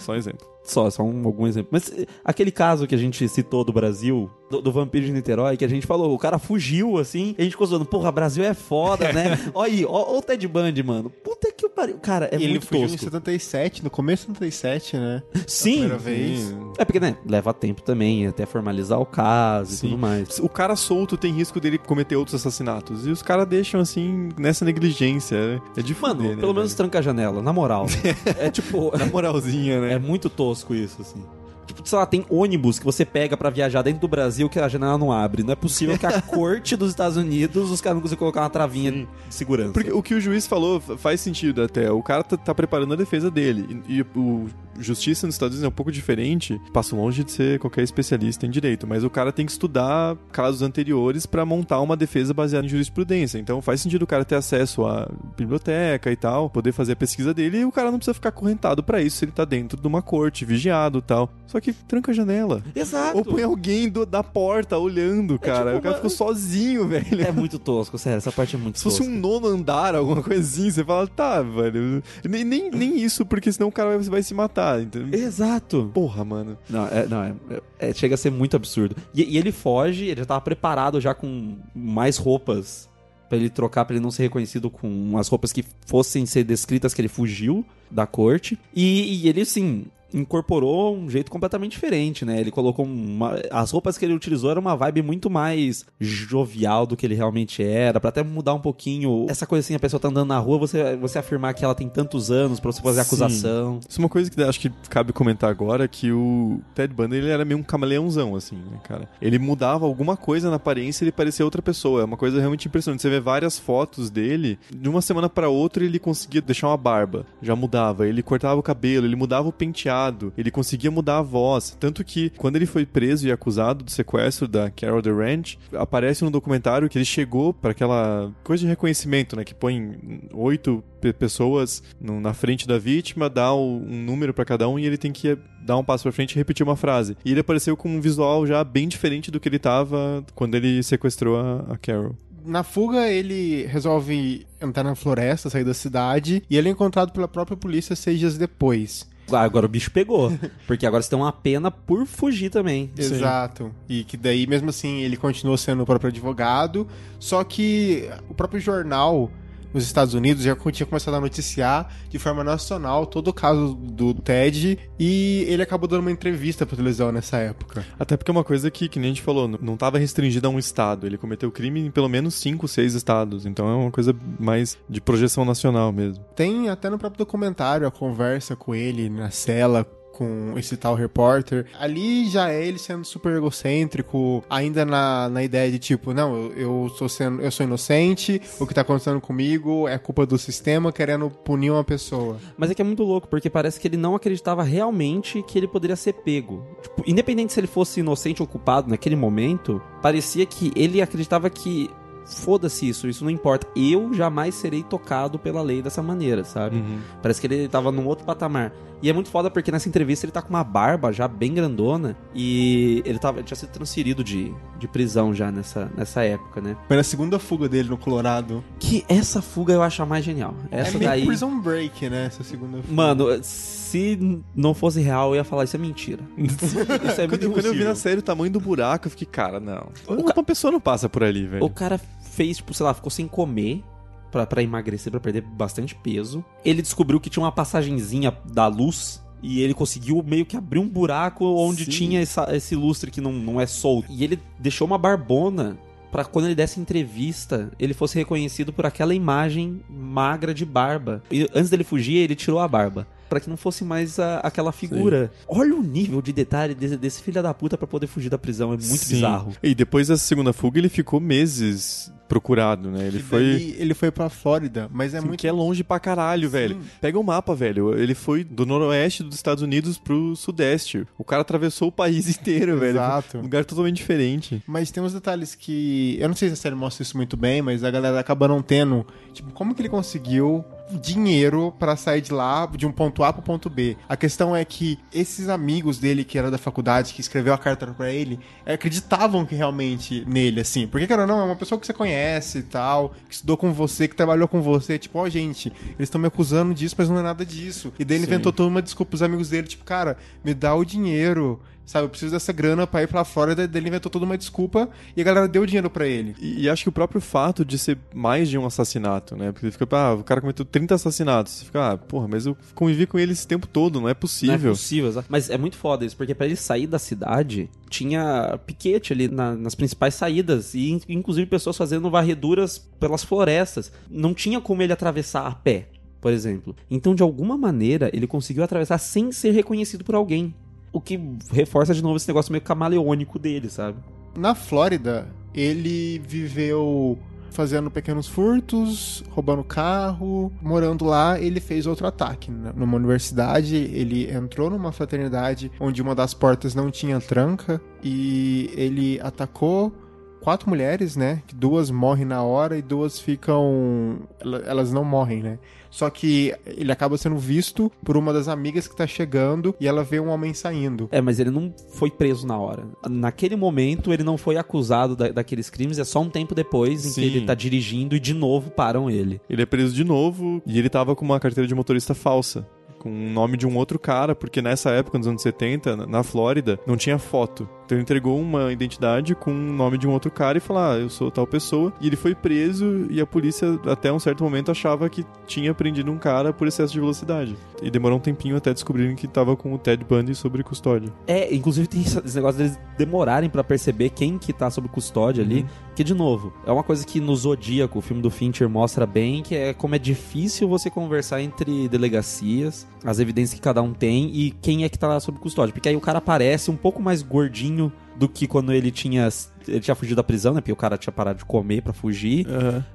Só um exemplo. Só, só um, algum exemplo. Mas eh, aquele caso que a gente citou do Brasil, do, do vampiro de Niterói, que a gente falou, o cara fugiu assim, e a gente ficou zoando, porra, Brasil é foda, né? Olha aí, ó, ó o Ted Bundy, mano. Puta que pariu. Cara, é E ele muito fugiu em tosco. 77, no começo de 77, né? Sim. Primeira vez. É porque, né, leva tempo também, até formalizar o caso Sim. e tudo mais. O cara solto tem risco dele cometer outros assassinatos. E os caras deixam, assim, nessa negligência. É de Mano, fuder, né, pelo menos velho? tranca a janela, na moral. é tipo. Na moralzinha, né? É muito tosco isso, assim. Tipo, sei lá, tem ônibus que você pega pra viajar dentro do Brasil que a janela não abre. Não é possível que a corte dos Estados Unidos os caras não conseguem colocar uma travinha de segurança. Porque o que o juiz falou fa- faz sentido até. O cara tá, tá preparando a defesa dele. E, e o justiça nos Estados Unidos é um pouco diferente. Passo longe de ser qualquer especialista em direito, mas o cara tem que estudar casos anteriores pra montar uma defesa baseada em jurisprudência. Então faz sentido o cara ter acesso à biblioteca e tal, poder fazer a pesquisa dele e o cara não precisa ficar correntado pra isso se ele tá dentro de uma corte, vigiado e tal. Só que tranca a janela. Exato. Ou põe alguém do- da porta olhando, cara. tipo o cara uma- ficou sozinho, velho. É muito tosco, sério, essa parte é muito Se fosse tosca. um nono andar, alguma coisa assim, você fala, tá, velho. Nem, nem, nem isso, porque senão o cara vai, vai se matar. Entendeu? Exato. Porra, mano. Não, é, não é, é- chega a ser muito absurdo. E, e ele foge, ele já tava preparado já com mais roupas pra ele trocar, pra ele não ser reconhecido com as roupas que fossem ser descritas que ele fugiu da corte. E, e ele, assim, incorporou um jeito completamente diferente, né? Ele colocou uma... As roupas que ele utilizou era uma vibe muito mais jovial do que ele realmente era, pra até mudar um pouquinho essa coisa assim, a pessoa tá andando na rua, você, você afirmar que ela tem tantos anos pra você fazer Sim. acusação. Isso é uma coisa que acho que cabe comentar agora, que o Ted Bundy ele era meio um camaleãozão, assim, né, cara? Ele mudava alguma coisa na aparência e ele parecia outra pessoa. É uma coisa realmente impressionante. Você vê várias fotos dele, de uma semana pra outra ele conseguia deixar uma barba, já mudava. Ele cortava o cabelo, ele mudava o penteado, ele conseguia mudar a voz. Tanto que, quando ele foi preso e acusado do sequestro da Carol Durant, aparece no documentário que ele chegou pra aquela coisa de reconhecimento, né? Que põe oito pe- pessoas na frente da vítima, dá um número pra cada um e ele tem que dar um passo pra frente e repetir uma frase. E ele apareceu com um visual já bem diferente do que ele tava quando ele sequestrou a Carol. Na fuga, ele resolve entrar na floresta, sair da cidade, e ele é encontrado pela própria polícia seis dias depois. Agora o bicho pegou. Porque agora você tem uma pena por fugir também. Exato. E que daí, mesmo assim, ele continuou sendo o próprio advogado, só que o próprio jornal nos Estados Unidos já tinha começado a noticiar de forma nacional todo o caso do Ted e ele acabou dando uma entrevista pra televisão nessa época. Até porque é uma coisa que, que nem a gente falou, não estava restringida a um estado. Ele cometeu crime em pelo menos cinco, seis estados. Então é uma coisa mais de projeção nacional mesmo. Tem até no próprio documentário a conversa com ele na cela com esse tal repórter. Ali já é ele sendo super egocêntrico, ainda na, na ideia de tipo, não, eu, eu sou sendo, eu sou inocente, o que tá acontecendo comigo é culpa do sistema querendo punir uma pessoa. Mas é que é muito louco, porque parece que ele não acreditava realmente que ele poderia ser pego. Tipo, independente se ele fosse inocente ou culpado naquele momento, parecia que ele acreditava que foda-se isso, isso não importa. Eu jamais serei tocado pela lei dessa maneira, sabe? Uhum. Parece que ele tava num outro patamar. E é muito foda porque nessa entrevista ele tá com uma barba já bem grandona e ele tava, tinha sido transferido de, de prisão já nessa, nessa época, né? Foi na segunda fuga dele no Colorado. Que essa fuga eu acho a mais genial. Essa é meio daí. Prison Break, né? Essa segunda fuga. Mano, se não fosse real, eu ia falar isso é mentira. Isso é quando, quando eu vi na série o tamanho do buraco, eu fiquei, cara, não. Uma ca- pessoa não passa por ali, velho. O cara fez, tipo, sei lá, ficou sem comer pra, pra emagrecer, pra perder bastante peso. Ele descobriu que tinha uma passagenzinha da luz. E ele conseguiu meio que abrir um buraco onde Sim. tinha essa- esse lustre que não, não é solto. E ele deixou uma barbona pra quando ele desse entrevista, ele fosse reconhecido por aquela imagem magra de barba. E antes dele fugir, ele tirou a barba. Pra que não fosse mais a- aquela figura. Olha o nível de detalhe desse, desse filho da puta pra poder fugir da prisão. É muito Sim. bizarro. E depois dessa segunda fuga, ele ficou meses procurado, né? Ele foi. daí ele foi pra Flórida, mas é Assim, muito Que é longe pra caralho, velho. Pega o mapa, velho. Ele foi do noroeste dos Estados Unidos pro sudeste. O cara atravessou o país inteiro, velho. Exato. Um lugar totalmente diferente. Mas tem uns detalhes que. Eu não sei se a série mostra isso muito bem, mas a galera acaba não tendo. Tipo, como que ele conseguiu dinheiro pra sair de lá, de um ponto A pro ponto B? A questão é que esses amigos dele, que era da faculdade, que escreveu a carta pra ele, acreditavam que realmente nele, assim. Porque, cara, não, é uma pessoa que você conhece e tal, que estudou com você, que trabalhou com você. Tipo, ó, gente, eles estão me acusando disso, mas não é nada disso. E daí ele Sim. inventou toda uma desculpa pros amigos dele, tipo, cara, me dá o dinheiro. Sabe, eu preciso dessa grana pra ir pra Flórida. Ele inventou toda uma desculpa e a galera deu dinheiro pra ele. E, e acho que o próprio fato de ser mais de um assassinato, né? Porque fica, ah, o cara cometeu 30 assassinatos. Você fica, ah, porra, mas eu convivi com ele esse tempo todo, não é Não é possível. possível, exato. Mas é muito foda isso, porque pra ele sair da cidade, tinha piquete ali na- nas principais saídas, e in- inclusive pessoas fazendo varreduras pelas florestas. Não tinha como ele atravessar a pé, por exemplo. Então, de alguma maneira, ele conseguiu atravessar sem ser reconhecido por alguém. O que reforça de novo esse negócio meio camaleônico dele, sabe? Na Flórida, ele viveu fazendo pequenos furtos, roubando carro. Morando lá, ele fez outro ataque. Numa universidade, ele entrou numa fraternidade onde uma das portas não tinha tranca e ele atacou quatro mulheres, né? Duas morrem na hora e duas ficam. ela- Elas não morrem, né? Só que ele acaba sendo visto por uma das amigas que tá chegando e ela vê um homem saindo. É, mas ele não foi preso na hora. Naquele momento, ele não foi acusado da- daqueles crimes, é só um tempo depois em Sim. que ele tá dirigindo e de novo param ele. Ele é preso de novo e ele tava com uma carteira de motorista falsa. Com o nome de um outro cara, porque nessa época, nos anos 70, na- na Flórida, não tinha foto. Então ele entregou uma identidade com o nome de um outro cara e falou: Ah, eu sou tal pessoa. E ele foi preso e a polícia, até um certo momento, achava que tinha prendido um cara por excesso de velocidade. E demorou um tempinho até descobrirem que tava com o Ted Bundy sob custódia. É, inclusive tem esse negócio deles demorarem pra perceber quem que tá sob custódia ali. Que, de novo, é uma coisa que no Zodíaco, o filme do Fincher, mostra bem, que é como é difícil você conversar entre delegacias, as evidências que cada um tem e quem é que tá lá sob custódia. Porque aí o cara parece um pouco mais gordinho do que quando ele tinha... Ele tinha fugido da prisão, né? Porque o cara tinha parado de comer pra fugir.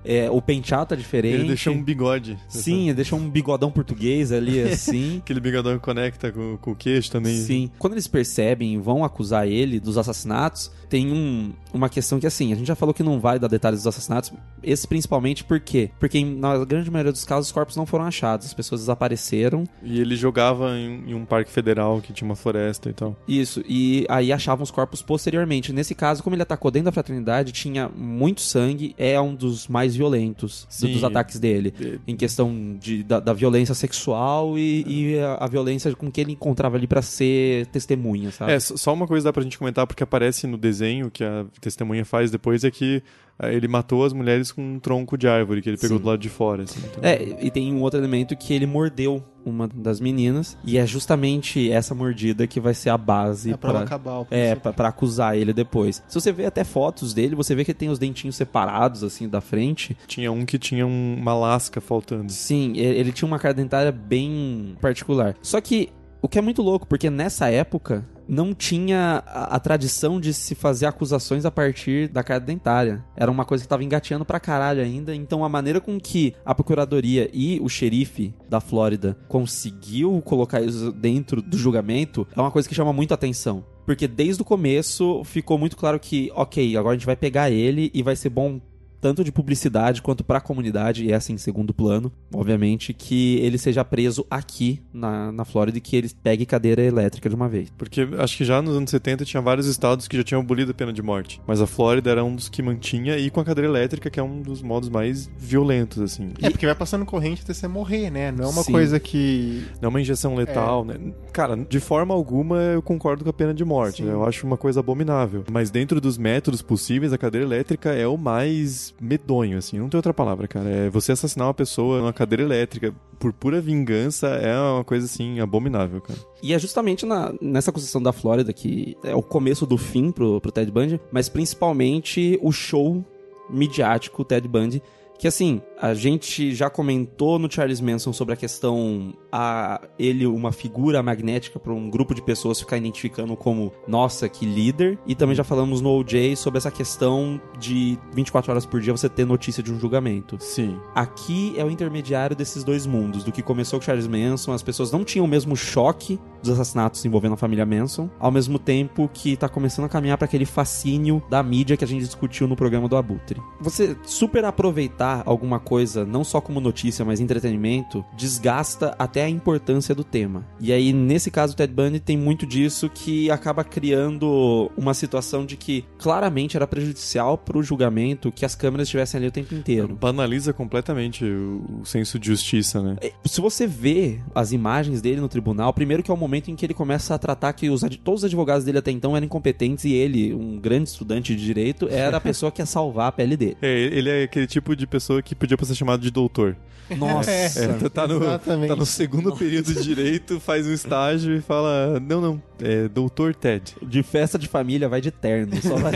É, o penteado tá diferente. Ele deixou um bigode. Sim, ele deixou um bigodão português ali, assim. Aquele bigodão que conecta com, com o queixo também. Sim. Quando eles percebem e vão acusar ele dos assassinatos, tem um- uma questão que, assim, a gente já falou que não vai dar detalhes dos assassinatos, esse principalmente por quê? Porque na grande maioria dos casos os corpos não foram achados, as pessoas desapareceram. E ele jogava em, em um parque federal que tinha uma floresta e tal. Isso, e aí achavam os corpos posteriormente. Nesse caso, como ele atacou dentro da fraternidade, tinha muito sangue, é um dos mais violentos Sim. dos ataques dele. É. Em questão de, da, da violência sexual e, e a, a violência com que ele encontrava ali pra ser testemunha, sabe? É, só uma coisa dá pra gente comentar, porque aparece no desenho que a testemunha faz depois, é que ele matou as mulheres com um tronco de árvore que ele pegou Sim. do lado de fora. Assim, então- É, e tem um outro elemento que ele mordeu uma das meninas, e é justamente essa mordida que vai ser a base É pra pra- não acabar o É, pra, pra acusar ele depois. Se você vê até fotos dele, você vê que ele tem os dentinhos separados, assim, da frente. Tinha um que tinha um- uma lasca faltando. Sim, e- ele tinha uma cara dentária bem particular. Só que o que é muito louco, porque nessa época não tinha a, a tradição de se fazer acusações a partir da cara dentária. Era uma coisa que tava engateando pra caralho ainda. Então a maneira com que a procuradoria e o xerife da Flórida conseguiu colocar isso dentro do julgamento é uma coisa que chama muito atenção. Porque desde o começo ficou muito claro que, ok, agora a gente vai pegar ele e vai ser bom tanto de publicidade quanto pra comunidade, e essa em segundo plano, obviamente, que ele seja preso aqui na, na Flórida e que ele pegue cadeira elétrica de uma vez. Porque acho que já nos anos 70 tinha vários estados que já tinham abolido a pena de morte. Mas a Flórida era um dos que mantinha, e com a cadeira elétrica, que é um dos modos mais violentos, assim. É porque vai passando corrente até você morrer, né? Não é uma Sim. coisa que. Não é uma injeção letal, né? Cara, de forma alguma eu concordo com a pena de morte. Né? Eu acho uma coisa abominável. Mas dentro dos métodos possíveis, a cadeira elétrica é o mais medonho, assim. Não tem outra palavra, cara. É você assassinar uma pessoa numa cadeira elétrica por pura vingança é uma coisa, assim, abominável, cara. E é justamente na- nessa acusação da Flórida que é o começo do fim pro, pro Ted Bundy, mas principalmente o show midiático Ted Bundy. Que assim, a gente já comentou no Charles Manson sobre a questão a ele uma figura magnética para um grupo de pessoas ficar identificando como nossa, que líder, e também já falamos no OJ sobre essa questão de 24 horas por dia você ter notícia de um julgamento. Sim. Aqui é o intermediário desses dois mundos, do que começou com Charles Manson, as pessoas não tinham o mesmo choque dos assassinatos envolvendo a família Manson, ao mesmo tempo que tá começando a caminhar para aquele fascínio da mídia que a gente discutiu no programa do Abutre. Você super aproveitar alguma coisa, não só como notícia, mas entretenimento, desgasta até a importância do tema. E aí, nesse caso, o Ted Bundy tem muito disso que acaba criando uma situação de que claramente era prejudicial pro julgamento que as câmeras estivessem ali o tempo inteiro. Banaliza completamente o, senso de justiça, né? É, Se você vê as imagens dele no tribunal, primeiro que é o momento em que ele começa a tratar que os, todos os advogados dele até então eram incompetentes e ele, um grande estudante de direito, era a pessoa que ia salvar a pele dele. É, ele é aquele tipo de pessoa que podia ser chamado de doutor. Nossa! É, tá, no, Exatamente. tá no segundo período de direito, faz um estágio e fala: Não, não, é doutor Ted. De festa de família vai de terno. Só vai...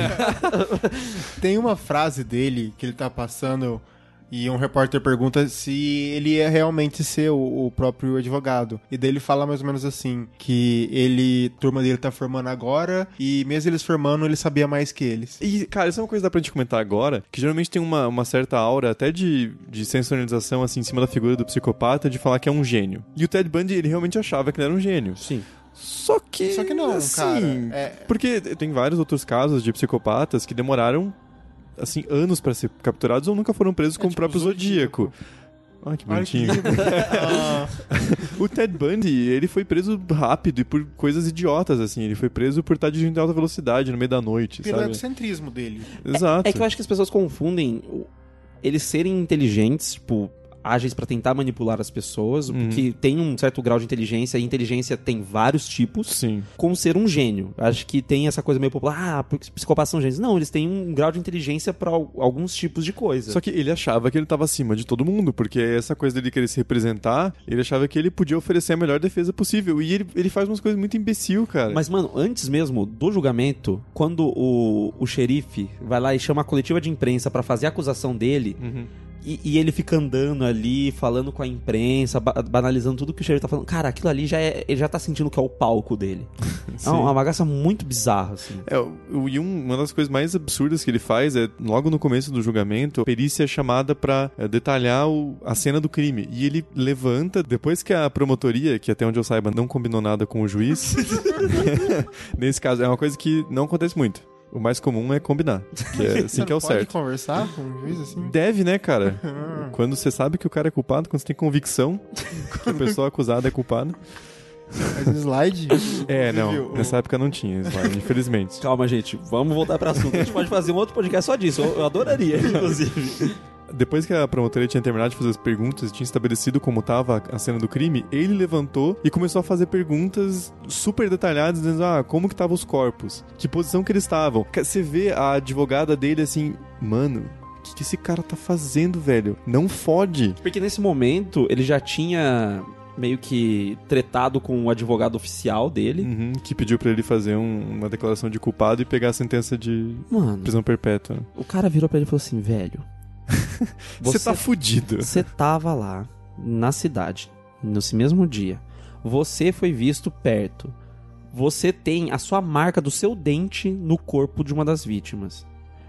Tem uma frase dele que ele tá passando e um repórter pergunta se ele ia realmente ser o, o próprio advogado. E daí ele fala mais ou menos assim: que ele, a turma dele tá formando agora e mesmo eles formando, ele sabia mais que eles. E, cara, isso é uma coisa que dá pra gente comentar agora, que geralmente tem uma, uma certa aura até de, de sensacionalização, assim, em cima da figura do psicopata, de falar que é um gênio. E o Ted Bundy, ele realmente achava que ele era um gênio. Sim. Só que. Só que não, assim, cara. É, Porque tem vários outros casos de psicopatas que demoraram, assim, anos pra ser capturados ou nunca foram presos como o tipo próprio Zodíaco. Ai, que bonitinho. Ah, O Ted Bundy, ele foi preso rápido e por coisas idiotas, assim. Ele foi preso por estar dirigindo em alta velocidade no meio da noite, pelo sabe? egocentrismo dele. Exato. É que eu acho que as pessoas confundem o- eles serem inteligentes, tipo, ágeis pra tentar manipular as pessoas, Uhum. que tem um certo grau de inteligência, e inteligência tem vários tipos, Sim. com ser um gênio. Acho que tem essa coisa meio popular, ah, porque psicopatas são gênios. Não, eles têm um grau de inteligência pra al- alguns tipos de coisa. Só que ele achava que ele tava acima de todo mundo, porque essa coisa dele querer se representar, ele achava que ele podia oferecer a melhor defesa possível. E ele, ele faz umas coisas muito imbecil, cara. Mas, mano, antes mesmo do julgamento, quando o, o xerife vai lá e chama a coletiva de imprensa pra fazer a acusação dele, Uhum. E, e ele fica andando ali, falando com a imprensa, ba- banalizando tudo que o xerife tá falando, cara, aquilo ali já é, ele já tá sentindo que é o palco dele. É uma, uma bagaça muito bizarra, assim. É, o- e um- uma das coisas mais absurdas que ele faz é, logo no começo do julgamento, a perícia é chamada pra é, detalhar o- a cena do crime. E ele levanta, depois que a promotoria, que até onde eu saiba não combinou nada com o juiz, nesse caso, é uma coisa que não acontece muito. O mais comum é combinar, que é assim que é o pode certo. conversar com o juiz assim? Deve, né, cara? Quando você sabe que o cara é culpado, quando você tem convicção que a pessoa acusada é culpada. Um slide? É, não. Viu? Nessa época não tinha slide, infelizmente. Calma, gente, vamos voltar pra assunto. A gente pode fazer um outro podcast só disso. Eu, eu adoraria, inclusive. Depois que a promotoria tinha terminado de fazer as perguntas e tinha estabelecido como estava a cena do crime, ele levantou e começou a fazer perguntas super detalhadas, dizendo, ah, como que estavam os corpos? Que posição que eles estavam? Você vê a advogada dele assim, mano, o que, que esse cara tá fazendo, velho? Não fode. Porque nesse momento ele já tinha meio que tretado com o advogado oficial dele. Uhum, que pediu pra ele fazer um- uma declaração de culpado e pegar a sentença de Mano, prisão perpétua. o cara virou pra ele e falou assim, velho. Você tá fudido. Você tava lá, na cidade, nesse mesmo dia. Você foi visto perto. Você tem a sua marca do seu dente no corpo de uma das vítimas.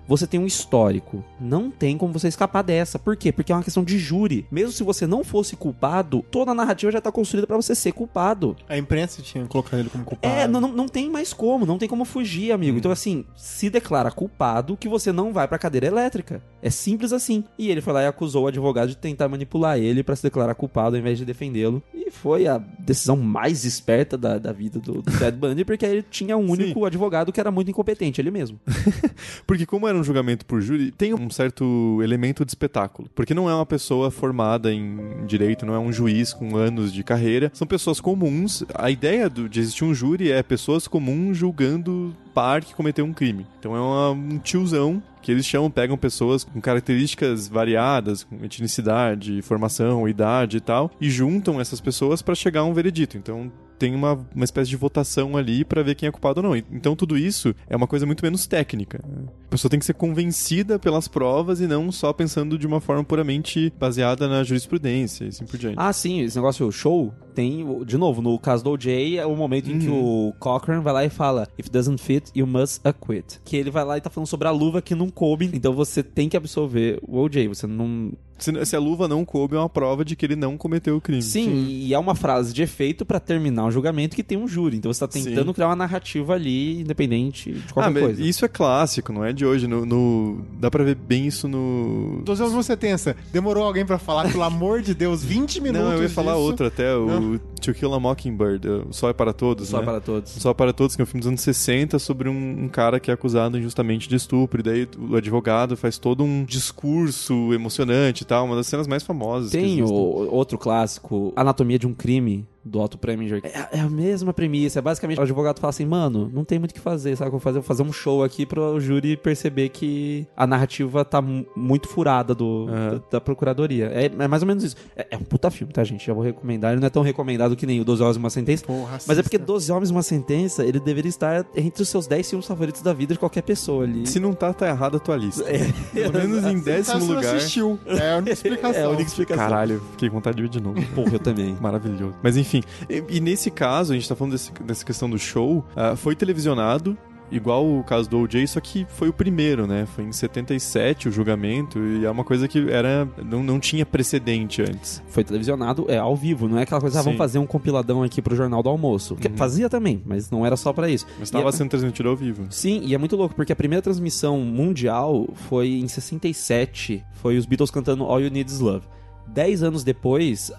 Você tem um histórico. Não tem como você escapar dessa. Por quê? Porque é uma questão de júri. Mesmo se você não fosse culpado, toda a narrativa já tá construída pra você ser culpado. A imprensa tinha colocado ele como culpado. É, não, não, não tem mais como, não tem como fugir, amigo. Então, assim, se declara culpado que você não vai pra cadeira elétrica. É simples assim. E ele foi lá e acusou o advogado de tentar manipular ele pra se declarar culpado ao invés de defendê-lo. E foi a decisão mais esperta da, da vida do, do Ted Bundy, porque ele tinha um único advogado que era muito incompetente, ele mesmo. Porque como era um julgamento por júri, tem um certo elemento de espetáculo. Porque não é uma pessoa formada em direito, não é um juiz com anos de carreira. São pessoas comuns. A ideia do- de existir um júri é pessoas comuns julgando par que cometeu um crime. Então é uma- um tiozão que eles chamam, pegam pessoas com características variadas, com etnicidade, formação, idade e tal, e juntam essas pessoas para chegar a um veredito. Então tem uma, uma espécie de votação ali para ver quem é culpado ou não. Então tudo isso é uma coisa muito menos técnica. A pessoa tem que ser convencida pelas provas e não só pensando de uma forma puramente baseada na jurisprudência e assim por diante. Ah, sim, esse negócio show tem, de novo, no caso do OJ, é o momento em que o Cochran vai lá e fala: If it doesn't fit, you must acquit. Que ele vai lá e tá falando sobre a luva que não coube, então você tem que absolver o OJ. Você não. Se, se a luva não coube, é uma prova de que ele não cometeu o crime. Sim, e é uma frase de efeito pra terminar um julgamento que tem um júri. Então você tá tentando Sim. criar uma narrativa ali, independente de qualquer ah, coisa. isso é clássico, não é de hoje. No, no- dá pra ver bem isso no. 12 anos você tensa. Demorou alguém pra falar, pelo amor de Deus, 20 minutos Não, eu ia falar disso. outro até, o Não. To Kill a Mockingbird, o Só é para Todos, Só né? para todos. Só para Todos, que é um filme dos anos 60 sobre um, um cara que é acusado injustamente de estupro. E daí o advogado faz todo um discurso emocionante e tal, uma das cenas mais famosas. que Tem o, outro clássico, Anatomia de um Crime, do Otto Preminger. É, é a mesma premissa. É basicamente o advogado fala assim, mano, não tem muito o que fazer, sabe? o que Eu vou fazer, vou fazer um show aqui pro júri perceber que a narrativa tá mu- muito furada do, É. da, da procuradoria. É, é mais ou menos isso. É, é um puta filme, tá, gente? Já vou recomendar. Ele não é tão recomendado que nem o 12 Horas e Uma Sentença. Porra, Mas é porque assista. 12 Homens e Uma Sentença, ele deveria estar entre os seus 10 filmes favoritos da vida de qualquer pessoa ali. Se não tá, tá errada a tua lista. É. Pelo menos em Tá, décimo você não lugar. assistiu. É a única explicação. É a única explicação. Caralho, fiquei com vontade de ver de novo. Porra, eu também. Maravilhoso. Mas enfim, e, e nesse caso, a gente tá falando desse- dessa questão do show, ah, foi televisionado, igual o caso do OJ, só que foi o primeiro, né? Foi em 77 o julgamento, e é uma coisa que era não, não tinha precedente antes. Foi televisionado, é ao vivo, não é aquela coisa, ah, vamos fazer um compiladão aqui pro Jornal do Almoço. Que Uhum. Fazia também, mas não era só pra isso. Mas estava é- sendo transmitido ao vivo. Sim, e é muito louco, porque a primeira transmissão mundial foi em 67, foi os Beatles cantando All You Need Is Love. Dez anos depois,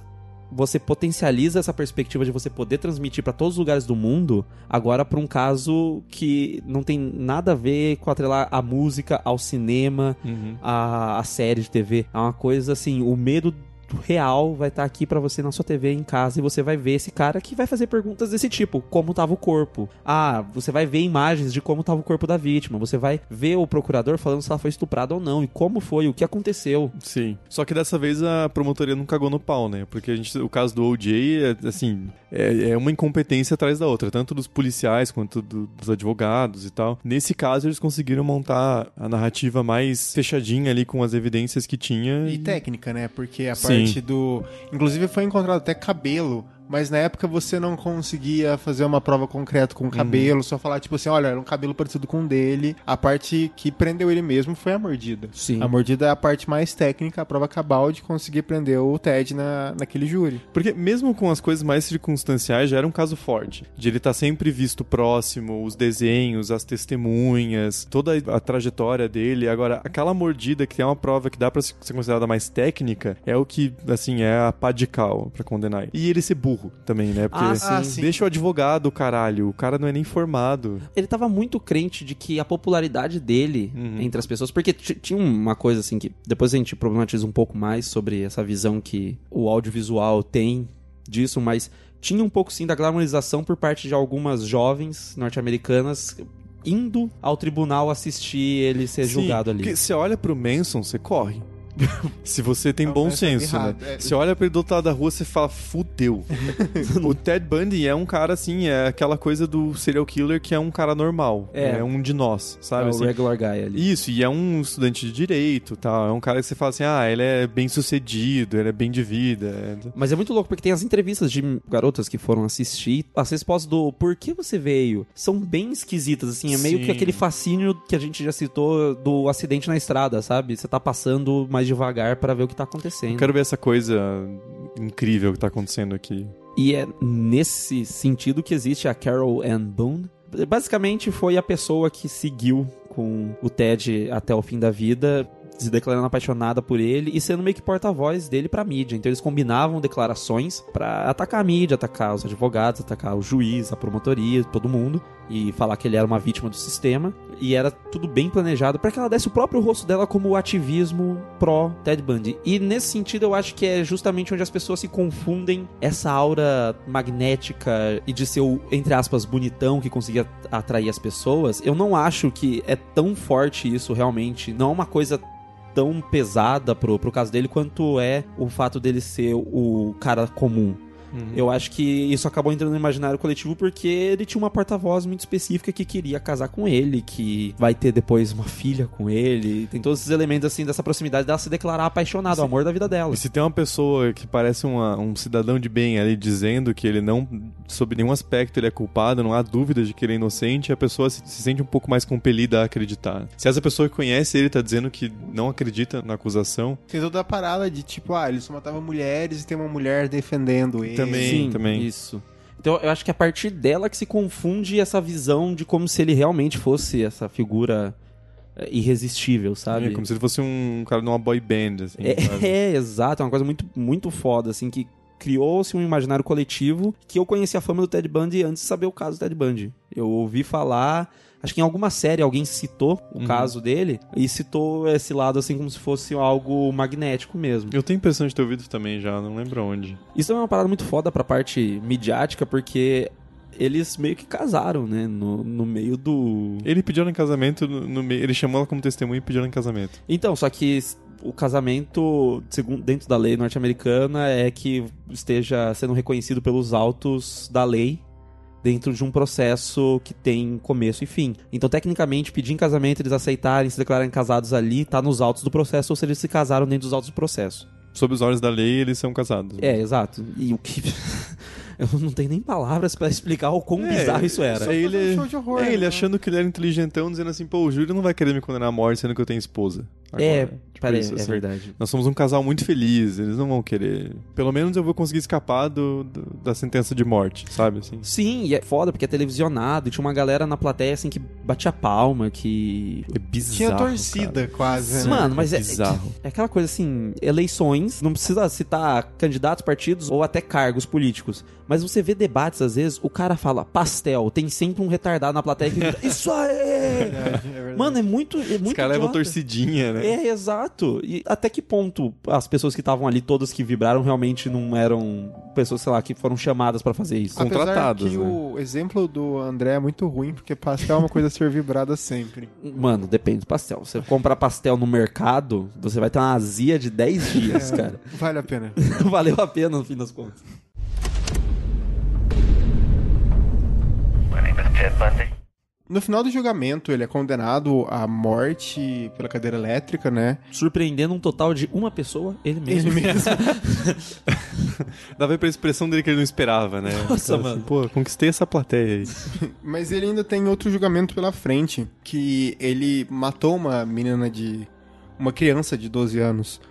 você potencializa essa perspectiva de você poder transmitir pra todos os lugares do mundo, agora pra um caso que não tem nada a ver com atrelar a música ao cinema, Uhum. a, a série de TV. É uma coisa assim, o medo real vai estar aqui pra você na sua TV em casa e você vai ver esse cara que vai fazer perguntas desse tipo, como tava o corpo? Ah, você vai ver imagens de como tava o corpo da vítima, você vai ver o procurador falando se ela foi estuprada ou não e como foi, o que aconteceu. Sim. Só que dessa vez a promotoria não cagou no pau, né? Porque a gente, o caso do OJ é assim, é, é uma incompetência atrás da outra, tanto dos policiais quanto do- dos advogados e tal. Nesse caso, eles conseguiram montar a narrativa mais fechadinha ali com as evidências que tinha. E técnica, né? Porque a Sim. parte do. Inclusive foi encontrado até cabelo. Mas na época você não conseguia fazer uma prova concreta com o cabelo, só falar, tipo assim, olha, era um cabelo parecido com o dele. A parte que prendeu ele mesmo foi a mordida. Sim. A mordida é a parte mais técnica, a prova cabal de conseguir prender o Ted na, naquele júri. Porque mesmo com as coisas mais circunstanciais, já era um caso forte. De ele estar sempre visto próximo, os desenhos, as testemunhas, toda a trajetória dele. Agora, aquela mordida que é uma prova que dá pra ser considerada mais técnica, é o que, assim, é a pá de cal pra condenar. E ele ser burro também, né? Porque Ah, sim. Ah, sim. deixa o advogado, caralho. O cara não é nem formado. Ele tava muito crente de que a popularidade dele Uhum. entre as pessoas. Porque tinha uma coisa assim que. Depois a gente problematiza um pouco mais sobre essa visão que o audiovisual tem disso, mas tinha um pouco sim da glamorização por parte de algumas jovens norte-americanas indo ao tribunal assistir ele ser Sim, julgado ali. Porque você olha pro Manson, você corre. Se você tem É bom senso, né? é. Você olha pra ele do outro lado da rua, você fala, fudeu. o Ted Bundy é um cara assim, é aquela coisa do serial killer que é um cara normal. É. É, um de nós, É sabe? o assim? regular guy ali. Isso, e é um estudante de direito, tal. É um cara que você fala assim, ah, ele é bem sucedido, ele é bem de vida. é- Mas é muito louco porque tem as entrevistas de garotas que foram assistir. As respostas do por que você veio são bem esquisitas, assim. É meio Sim. que aquele fascínio que a gente já citou do acidente na estrada, sabe? Você tá passando mais devagar pra ver o que tá acontecendo. Eu quero ver essa coisa incrível que tá acontecendo aqui. E é nesse sentido que existe a Carol Ann Boone. Basicamente foi a pessoa que seguiu com o Ted até o fim da vida, se declarando apaixonada por ele e sendo meio que porta-voz dele pra mídia. Então eles combinavam declarações pra atacar a mídia, atacar os advogados, atacar o juiz, a promotoria, todo mundo e falar que ele era uma vítima do sistema. E era tudo bem planejado pra que ela desse o próprio rosto dela como ativismo pró Ted Bundy. E nesse sentido eu acho que é justamente onde as pessoas se confundem essa aura magnética e de ser o, entre aspas, bonitão que conseguia atrair as pessoas. Eu não acho que é tão forte isso realmente. Não é uma coisa tão pesada pro, pro caso dele quanto é o fato dele ser o cara comum. Eu acho que isso acabou entrando no imaginário coletivo porque ele tinha uma porta-voz muito específica que queria casar com ele, que vai ter depois uma filha com ele. Tem todos esses elementos assim dessa proximidade dela se declarar apaixonada, o amor da vida dela. E se tem uma pessoa que parece uma- um cidadão de bem ali dizendo que ele não, sob nenhum aspecto, ele é culpado, não há dúvida de que ele é inocente, a pessoa se, se sente um pouco mais compelida a acreditar. Se essa pessoa que conhece ele tá dizendo que não acredita na acusação, Tem toda a parada de tipo, ah, ele só matava mulheres e tem uma mulher defendendo ele. Também, Sim, também. Isso. Então eu acho que é a partir dela que se confunde essa visão de como se ele realmente fosse essa figura é, irresistível, sabe? é como se ele fosse um cara de uma boy band, assim? É, é, exato, é uma coisa muito, muito foda, assim, que criou-se um imaginário coletivo que eu conheci a fama do Ted Bundy antes de saber o caso do Ted Bundy. Eu ouvi falar, acho que em alguma série alguém citou o Uhum. caso dele e citou esse lado assim como se fosse algo magnético mesmo. Eu tenho a impressão de ter ouvido também já, não lembro onde. Isso é uma parada muito foda pra parte midiática, porque eles meio que casaram, né? No, no meio do. Ele pediu em casamento, no, no meio- ele chamou ela como testemunha e pediu em casamento. Então, só que o casamento, segundo, dentro da lei norte-americana, é que esteja sendo reconhecido pelos autos da lei dentro de um processo que tem começo e fim. Então, tecnicamente, pedir em casamento, eles aceitarem, se declararem casados ali, tá nos autos do processo, ou seja, eles se casaram dentro dos autos do processo. Sob os olhos da lei, eles são casados. É, exato. E o que. Eu não tenho nem palavras pra explicar o quão É, bizarro isso era. É ele, um show de horror, é ele né? achando que ele era inteligentão, dizendo assim, pô, o júri não vai querer me condenar à morte sendo que eu tenho esposa. É, Agora. Tipo peraí, isso, é assim. verdade. Nós somos um casal muito feliz, eles não vão querer. Pelo menos eu vou conseguir escapar do, do- da sentença de morte, sabe? Assim. Sim, e é foda porque é televisionado e tinha uma galera na plateia assim que batia palma, que. É bizarro. Tinha torcida quase, né? Mano, mas é, bizarro. é aquela coisa assim, eleições, não precisa citar candidatos, partidos ou até cargos políticos, Mas você vê debates, às vezes, o cara fala pastel, tem sempre um retardado na plateia que grita, isso aí! Mano, é muito. É muito Os caras levam torcidinha, né? É, exato. E até que ponto as pessoas que estavam ali, todas que vibraram, realmente não eram pessoas, sei lá, que foram chamadas pra fazer isso? Apesar que né? o exemplo do André é muito ruim, porque pastel é uma coisa a ser vibrada sempre. Mano, depende do pastel. Você comprar pastel no mercado, você vai ter uma azia de 10 dias, cara. Vale a pena. Valeu a pena no fim das contas. No final do julgamento, ele é condenado à morte pela cadeira elétrica, né? Surpreendendo um total de uma pessoa, ele mesmo. Ele mesmo. Dava pra expressão dele que ele não esperava, né? Nossa, Então, mano. Pô, conquistei essa plateia aí. Mas ele ainda tem outro julgamento pela frente, que ele matou uma menina de... uma criança de 12 anos,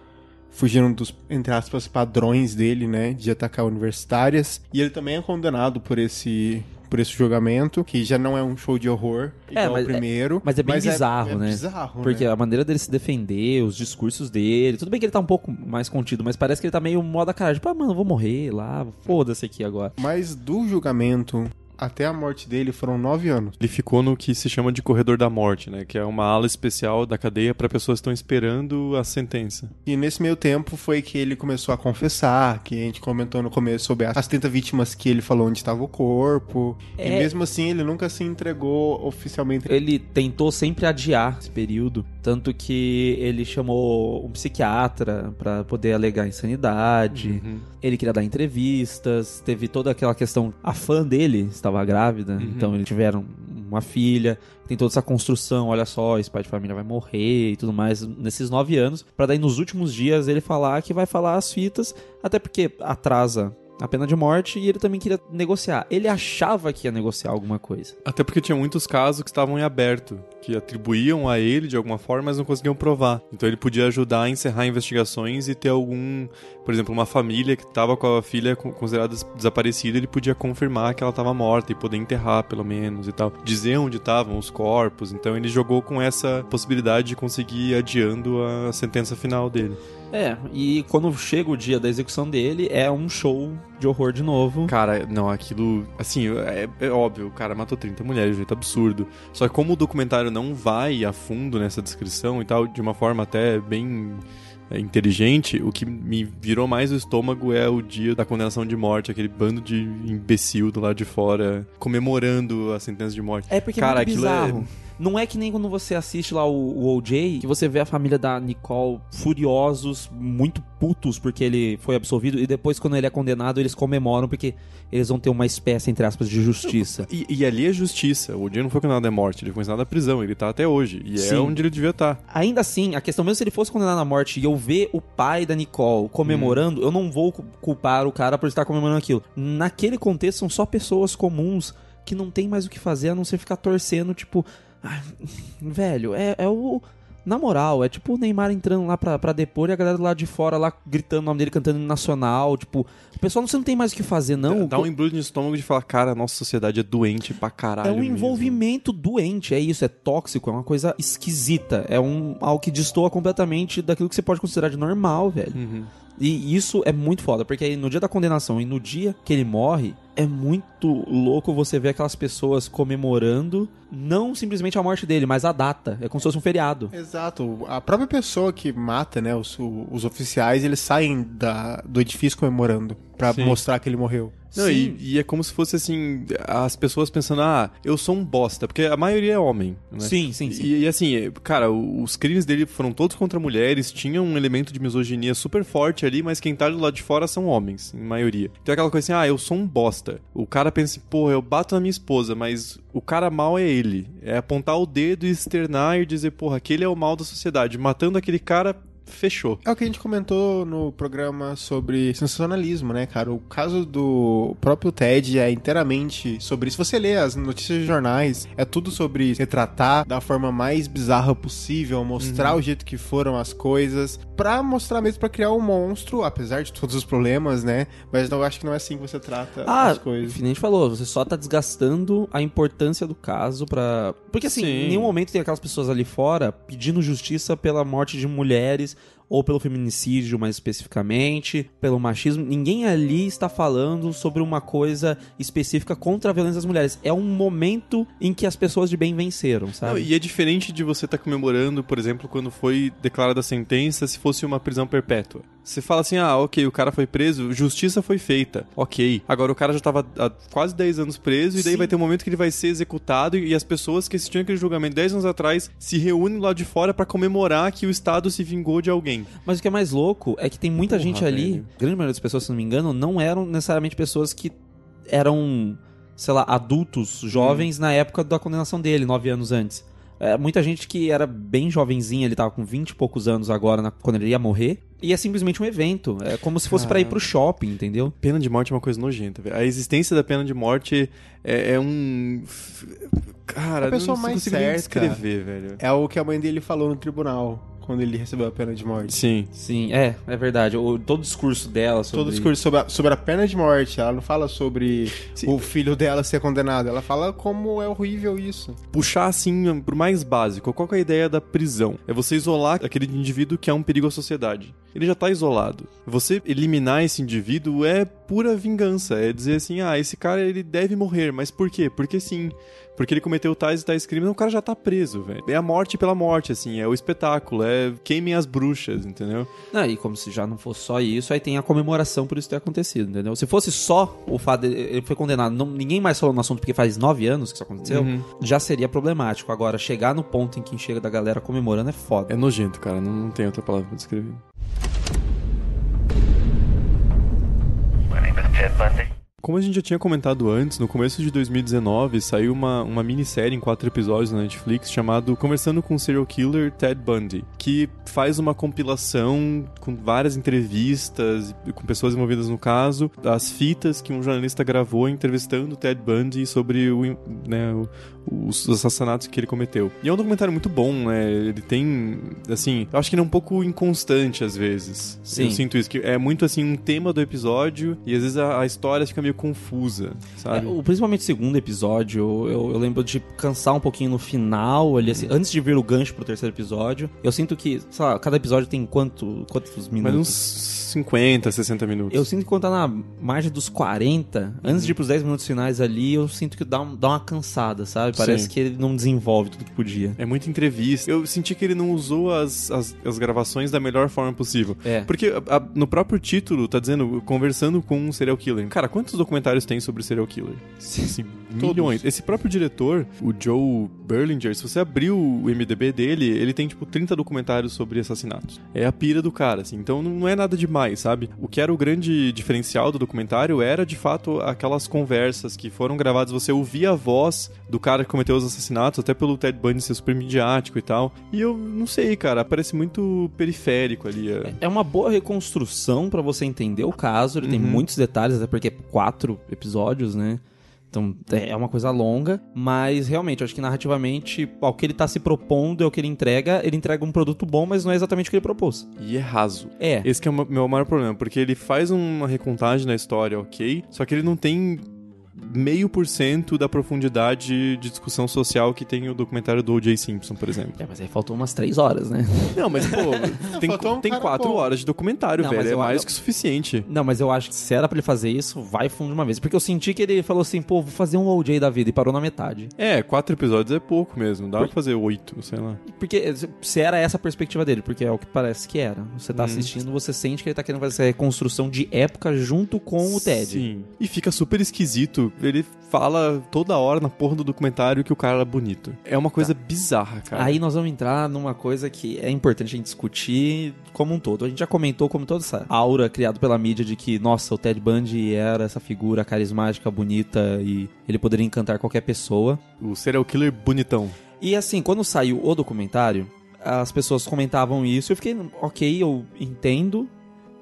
fugindo dos, entre aspas, padrões dele, né, de atacar universitárias. E ele também é condenado por esse... Por esse julgamento, que já não é um show de horror, É, igual mas o primeiro. mas é bem bizarro, é né? bizarro, Porque né? a maneira dele se defender, os discursos dele. Tudo bem que ele tá um pouco mais contido, mas parece que ele tá meio moda cara. Tipo, ah, mano, vou morrer lá, foda-se aqui agora. Mas do julgamento até a morte dele foram nove anos. Ele ficou no que se chama de corredor da morte, né? Que é uma ala especial da cadeia para pessoas que estão esperando a sentença. E nesse meio tempo foi que ele começou a confessar, que a gente comentou no começo sobre as 30 vítimas que ele falou onde estava o corpo. E É. mesmo assim ele nunca se entregou oficialmente. Ele tentou sempre adiar esse período, tanto que ele chamou um psiquiatra pra poder alegar insanidade. Uhum. Ele queria dar entrevistas, teve toda aquela questão. A fã dele estava grávida, Uhum. então eles tiveram uma filha. Tem toda essa construção, olha só, esse pai de família vai morrer e tudo mais nesses nove anos, Pra daí nos últimos dias ele falar que vai falar as fitas, até porque atrasa a pena de morte e ele também queria negociar. Ele achava que ia negociar alguma coisa. Até porque tinha muitos casos que estavam em aberto, que atribuíam a ele de alguma forma, mas não conseguiam provar. Então ele podia ajudar a encerrar investigações e ter algum, por exemplo, uma família que estava com a filha co- considerada des- desaparecida, ele podia confirmar que ela estava morta e poder enterrar pelo menos e tal. Dizer onde estavam os corpos. Então ele jogou com essa possibilidade de conseguir ir adiando a sentença final dele. É, e quando chega o dia da execução dele, é um show de horror de novo. Cara, não, aquilo. Assim, é, é óbvio, o cara matou 30 mulheres de um jeito absurdo. Só que como o documentário não vai a fundo nessa descrição e tal, de uma forma até bem é, inteligente, o que me virou mais o estômago é o dia da condenação de morte, aquele bando de imbecil do lado de fora comemorando a sentença de morte. É porque Cara, é muito aquilo é- bizarro. Não é que nem quando você assiste lá o, o OJ, que você vê a família da Nicole furiosos, muito putos porque ele foi absolvido, e depois quando ele é condenado, eles comemoram porque eles vão ter uma espécie, entre aspas, de justiça. E, e ali é justiça. O dia não foi condenado à morte, ele foi condenado à prisão. Ele tá até hoje. E Sim. é onde ele devia estar. Ainda assim, a questão, mesmo se ele fosse condenado à morte e eu ver o pai da Nicole comemorando, eu não vou cu- culpar o cara por estar comemorando aquilo. Naquele contexto, são só pessoas comuns que não tem mais o que fazer a não ser ficar torcendo, tipo. "Ah, velho, é, é o. Na moral, é tipo o Neymar entrando lá pra, pra depor e a galera lá de fora lá gritando o nome dele, cantando hino nacional. Tipo, o pessoal você não tem mais o que fazer, não. Dá um embrulho no estômago de falar, cara, a nossa sociedade é doente pra caralho. É um mesmo. envolvimento doente, é isso, é tóxico, é uma coisa esquisita. É um algo que destoa completamente daquilo que você pode considerar de normal, velho. Uhum. E isso é muito foda, porque aí no dia da condenação e no dia que ele morre, é muito louco você ver aquelas pessoas comemorando não simplesmente a morte dele, mas a data. É como se fosse um feriado. Exato. A própria pessoa que mata, né, os, os oficiais, eles saem da, do edifício comemorando pra Sim. mostrar que ele morreu. Não, Sim. e, e é como se fosse assim, as pessoas pensando, ah, eu sou um bosta, porque a maioria é homem, né? Sim, sim, sim. E, e assim, cara, os crimes dele foram todos contra mulheres, tinha um elemento de misoginia super forte ali, mas quem tá do lado de fora são homens, em maioria. Então é aquela coisa assim, ah, eu sou um bosta. O cara pensa assim, pô, eu bato na minha esposa, mas o cara mal é ele. É apontar o dedo e externar e dizer, porra, aquele é o mal da sociedade. Matando aquele cara, fechou. É o que a gente comentou no programa sobre sensacionalismo, né, cara? O caso do próprio Ted é inteiramente sobre isso. Se você lê as notícias de jornais, é tudo sobre retratar da forma mais bizarra possível, mostrar o jeito que foram as coisas, pra mostrar mesmo, pra criar um monstro, apesar de todos os problemas, né? Mas eu acho que não é assim que você trata Ah, as coisas. que nem a gente falou, você só tá desgastando a importância do caso pra. Porque assim, Sim. em nenhum momento tem aquelas pessoas ali fora pedindo justiça pela morte de mulheres ou pelo feminicídio mais especificamente, pelo machismo. Ninguém ali está falando sobre uma coisa específica contra a violência das mulheres. É um momento em que as pessoas de bem venceram, Não, sabe? e é diferente de você estar comemorando, por exemplo, quando foi declarada a sentença, se fosse uma prisão perpétua. Você fala assim, ah, ok, o cara foi preso, justiça foi feita, ok. Agora o cara já tava há quase 10 anos preso, e daí Sim. vai ter um momento que ele vai ser executado, e as pessoas que assistiam aquele julgamento 10 anos atrás se reúnem lá de fora pra comemorar que o Estado se vingou de alguém. Mas o que é mais louco é que tem muita Porra, gente ali, velho. a grande maioria das pessoas, se não me engano, não eram necessariamente pessoas que eram, sei lá, adultos, jovens na época da condenação dele, nove anos antes. É, muita gente que era bem jovenzinha, ele tava com 20 e poucos anos agora, na- quando ele ia morrer. E é simplesmente um evento. É como se fosse pra ir pro shopping, entendeu? Pena de morte é uma coisa nojenta, velho. A existência da pena de morte é, é um. Cara, A pessoa não, mais não consigo nem certa. descrever, velho. É o que a mãe dele falou no tribunal, quando ele recebeu a pena de morte. Sim. Sim, é, é verdade. O, todo o discurso dela sobre... Todo o discurso sobre a, sobre a pena de morte, ela não fala sobre o filho dela ser condenado, ela fala como é horrível isso. puxar assim pro mais básico, qual que é a ideia da prisão? É você isolar aquele indivíduo que é um perigo à sociedade. Ele já tá isolado. Você eliminar esse indivíduo é pura vingança, é dizer assim, ah, esse cara ele deve morrer, mas por quê? Porque sim. Porque ele cometeu tais e tais crimes, o cara já tá preso, velho. É a morte pela morte, assim, é o espetáculo, é queimem as bruxas, entendeu? Não, e como se já não fosse só isso, aí tem a comemoração por isso ter acontecido, entendeu? Se fosse só o fato de ele foi condenado, não- ninguém mais falou no assunto porque faz nove anos que isso aconteceu, Uhum. já seria problemático. Agora, chegar no ponto em que chega da galera comemorando é foda. É nojento, cara, não, não tem outra palavra pra descrever. My name is Ted Bundy. Como a gente já tinha comentado antes, no começo de 2019 saiu uma, uma minissérie em quatro episódios na Netflix chamado Conversando com o Serial Killer Ted Bundy, que faz uma compilação com várias entrevistas com pessoas envolvidas no caso, das fitas que um jornalista gravou entrevistando o Ted Bundy sobre o, né, os assassinatos que ele cometeu. E é um documentário muito bom, né? Ele tem, assim, eu acho que ele é um pouco inconstante às vezes. Sim. Eu sinto isso, que é muito assim um tema do episódio e às vezes a, a história fica meio confusa, sabe? É, o- principalmente o segundo episódio, eu, eu lembro de cansar um pouquinho no final, ali, assim, antes de vir o gancho pro terceiro episódio. Eu sinto que, sei lá, cada episódio tem quanto, quantos Mas minutos? uns 50, 60 minutos. Eu sinto que quando tá na margem dos 40, antes de ir pros 10 minutos finais ali, eu sinto que dá, um- dá uma cansada, sabe? Parece Sim. que ele não desenvolve tudo que podia. É muita entrevista. Eu senti que ele não usou as, as, as gravações da melhor forma possível. É. Porque a- a- no próprio título tá dizendo conversando com um serial killer. Cara, quantos documentários tem sobre serial killer? Assim, milhões. Esse próprio diretor, o Joe Berlinger, se você abrir o MDB dele, ele tem tipo 30 documentários sobre assassinatos. É a pira do cara, assim. Então não é nada demais, sabe? O que era o grande diferencial do documentário era de fato aquelas conversas que foram gravadas, você ouvia a voz do cara que cometeu os assassinatos, até pelo Ted Bundy ser super midiático e tal. E eu não sei, cara, parece muito periférico ali. é. É uma boa reconstrução pra você entender o caso. Ele tem muitos detalhes, até porque é quatro episódios, né? Então é uma coisa longa, mas realmente, eu acho que narrativamente, ao que ele tá se propondo é o que ele entrega. Ele entrega um produto bom, mas não é exatamente o que ele propôs. E é raso. É. Esse que é o meu maior problema, porque ele faz uma recontagem na história, ok, só que ele não tem meio por cento da profundidade de discussão social que tem o documentário do O.J. Simpson, por exemplo. É, mas aí faltou umas três horas, né? Não, mas, pô, tem, um tem quatro bom. horas de documentário, Não, velho. mas É eu- mais eu- que suficiente. Não, mas eu acho que se era pra ele fazer isso, vai fundo de uma vez. Porque eu senti que ele falou assim, pô, vou fazer um OJ da vida e parou na metade. É, quatro episódios é pouco mesmo. Dá pra fazer oito, sei lá. Porque se era essa a perspectiva dele, porque é o que parece que era. Você tá assistindo, você sente que ele tá querendo fazer essa reconstrução de época junto com o Ted. Sim. E fica super esquisito. Ele fala toda hora na porra do documentário que o cara era bonito. É uma coisa bizarra, cara. Aí nós vamos entrar numa coisa que é importante a gente discutir como um todo. A gente já comentou como toda essa aura criada pela mídia de que, nossa, o Ted Bundy era essa figura carismática, bonita e ele poderia encantar qualquer pessoa. O serial killer bonitão. E assim, quando saiu o documentário, as pessoas comentavam isso e eu fiquei, ok, eu entendo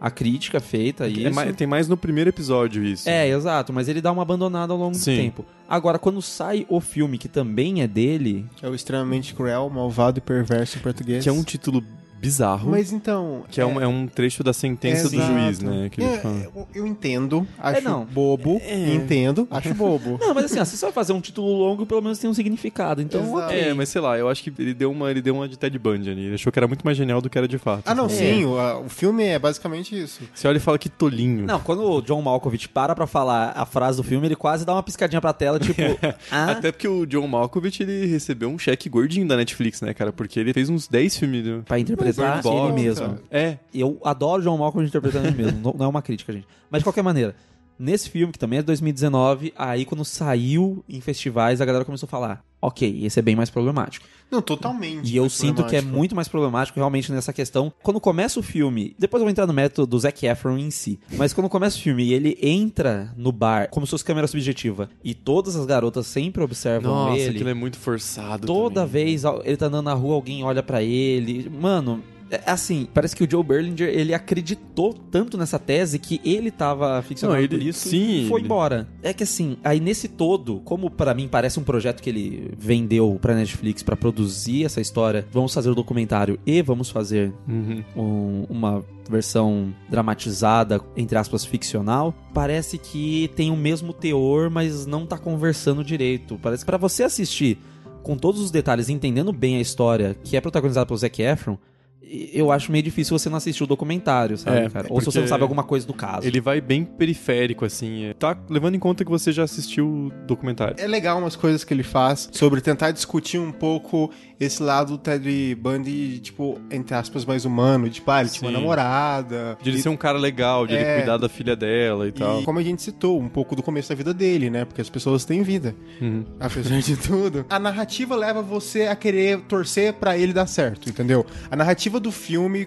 a crítica feita a É mais- tem mais no primeiro episódio isso. É, exato, mas ele dá uma abandonada ao longo Sim. do tempo. Agora, quando sai o filme, que também é dele, É o extremamente cruel, malvado e perverso em português. Que é um título bizarro. Mas então. Que é, um, é um trecho da sentença do Exato. juiz, né? Que ele É, fala. eu, eu entendo, acho não. bobo, É. entendo, acho bobo. Não, mas assim, ó, se você vai fazer um título longo, pelo menos tem um significado. Então, Exato. ok. É, mas sei lá, eu acho que ele deu uma, ele deu uma de Ted Bundy ali. Ele achou que era muito mais genial do que era de fato. Ah, não, É. sim, o, a- o filme é basicamente isso. Você olha e fala que tolinho. Não, quando o John Malkovich para pra falar a frase do filme, ele quase dá uma piscadinha pra tela, tipo... ah, Até porque o John Malkovich, ele recebeu um cheque gordinho da Netflix, né, cara? Porque ele fez uns 10 filmes do... pra interpretar Bird Box, ele mesmo. cara. É, Eu adoro John Malkovich interpretando ele mesmo. Não, não é uma crítica, gente. Mas de qualquer maneira, nesse filme, que também é de 2019, aí quando saiu em festivais, a galera começou a falar: ok, esse é bem mais problemático. Não, totalmente. E eu sinto que é muito mais problemático realmente nessa questão. Quando começa o filme, depois eu vou entrar no método do Zac Efron em si, mas quando começa o filme e ele entra no bar como se fosse câmera subjetiva e todas as garotas sempre observam nossa, ele. aquilo é muito forçado Toda também. vez al- ele tá andando na rua, alguém olha pra ele. Mano, assim, parece que o Joe Berlinger, ele acreditou tanto nessa tese que ele tava ficcionado Não, ele- por isso sim, e foi ele- embora. É que assim, aí nesse todo, como pra mim parece um projeto que ele vendeu pra Netflix pra produzir essa história, vamos fazer o documentário e vamos fazer Uhum. um- uma versão dramatizada, entre aspas, ficcional, parece que tem o mesmo teor, mas não tá conversando direito. Parece que pra você assistir com todos os detalhes, entendendo bem a história, que é protagonizada pelo Zac Efron, eu acho meio difícil você não assistir o documentário, sabe, É, cara? Ou se você não sabe alguma coisa do caso. Ele vai bem periférico, assim. é. Tá levando em conta que você já assistiu o documentário. É legal umas coisas que ele faz sobre tentar discutir um pouco esse lado do Ted Bundy, tipo, entre aspas, mais humano. Tipo, ah, ele tinha uma namorada. De ele e- ser um cara legal, de É. ele cuidar da filha dela e tal. E como a gente citou, um pouco do começo da vida dele, né? Porque as pessoas têm vida, Uhum. apesar de tudo. A narrativa leva você a querer torcer pra ele dar certo, entendeu? A narrativa do filme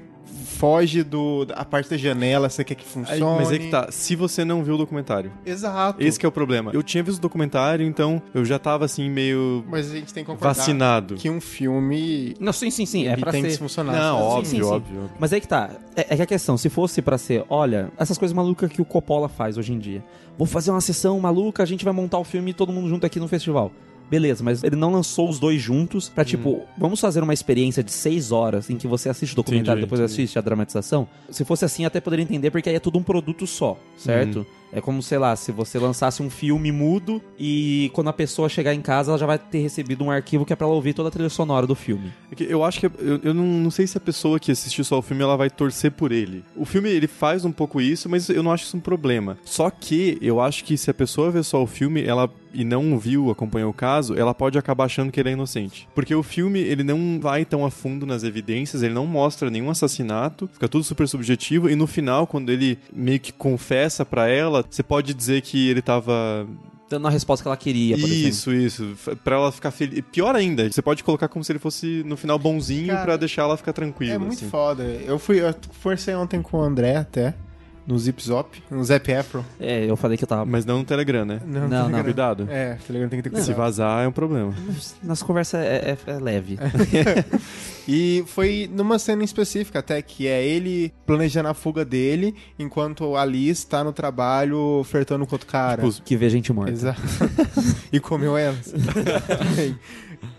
foge do da parte da janela, você quer que Aí, funcione. mas é que tá, se você não viu o documentário. Exato. Esse que é o problema. Eu tinha visto o documentário, então eu já tava assim, meio Mas a gente tem que concordar vacinado. que um filme Não, sim, sim, sim, é ele pra tem ser... que funcionar. Não, óbvio, sim, sim. óbvio, óbvio. Mas aí que tá. É, é que a questão, se fosse pra ser, olha, essas coisas malucas que o Coppola faz hoje em dia. Vou fazer uma sessão maluca, a gente vai montar o filme todo mundo junto aqui no festival. Beleza, mas ele não lançou os dois juntos pra, tipo, vamos fazer uma experiência de seis horas em que você assiste o documentário e Entendi, depois entendi. assiste a dramatização. Se fosse assim, até poderia entender, porque aí é tudo um produto só, certo? É como, sei lá, se você lançasse um filme mudo e quando a pessoa chegar em casa, ela já vai ter recebido um arquivo que é pra ela ouvir toda a trilha sonora do filme. É Eu acho que. Eu, eu não, não sei se a pessoa que assistiu só o filme ela vai torcer por ele. O filme ele faz um pouco isso, mas eu não acho isso um problema. Só que eu acho que se a pessoa vê só o filme ela e não viu, acompanhou o caso, ela pode acabar achando que ele é inocente. Porque o filme ele não vai tão a fundo nas evidências, ele não mostra nenhum assassinato, fica tudo super subjetivo e no final, quando ele meio que confessa pra ela, você pode dizer que ele tava Dando a resposta que ela queria, por exemplo. isso, isso. F- Pra ela ficar feliz. Pior ainda, você pode colocar como se ele fosse no final bonzinho pra deixar ela ficar tranquila. É muito assim. foda. Eu fui, eu forcei ontem com o André até, no Zip Zop, no Zap Afro. É, eu falei que eu tava. Mas não no Telegram, né? Não, não. ligado? Cuidado. É, Telegram tem que ter Se cuidado. vazar é um problema. Nossa conversa é, é- é leve. E foi numa cena específica até, que é ele planejando a fuga dele, enquanto a Liz tá no trabalho flertando com outro cara. Tipo, que vê gente morta. Exato. e comeu elas.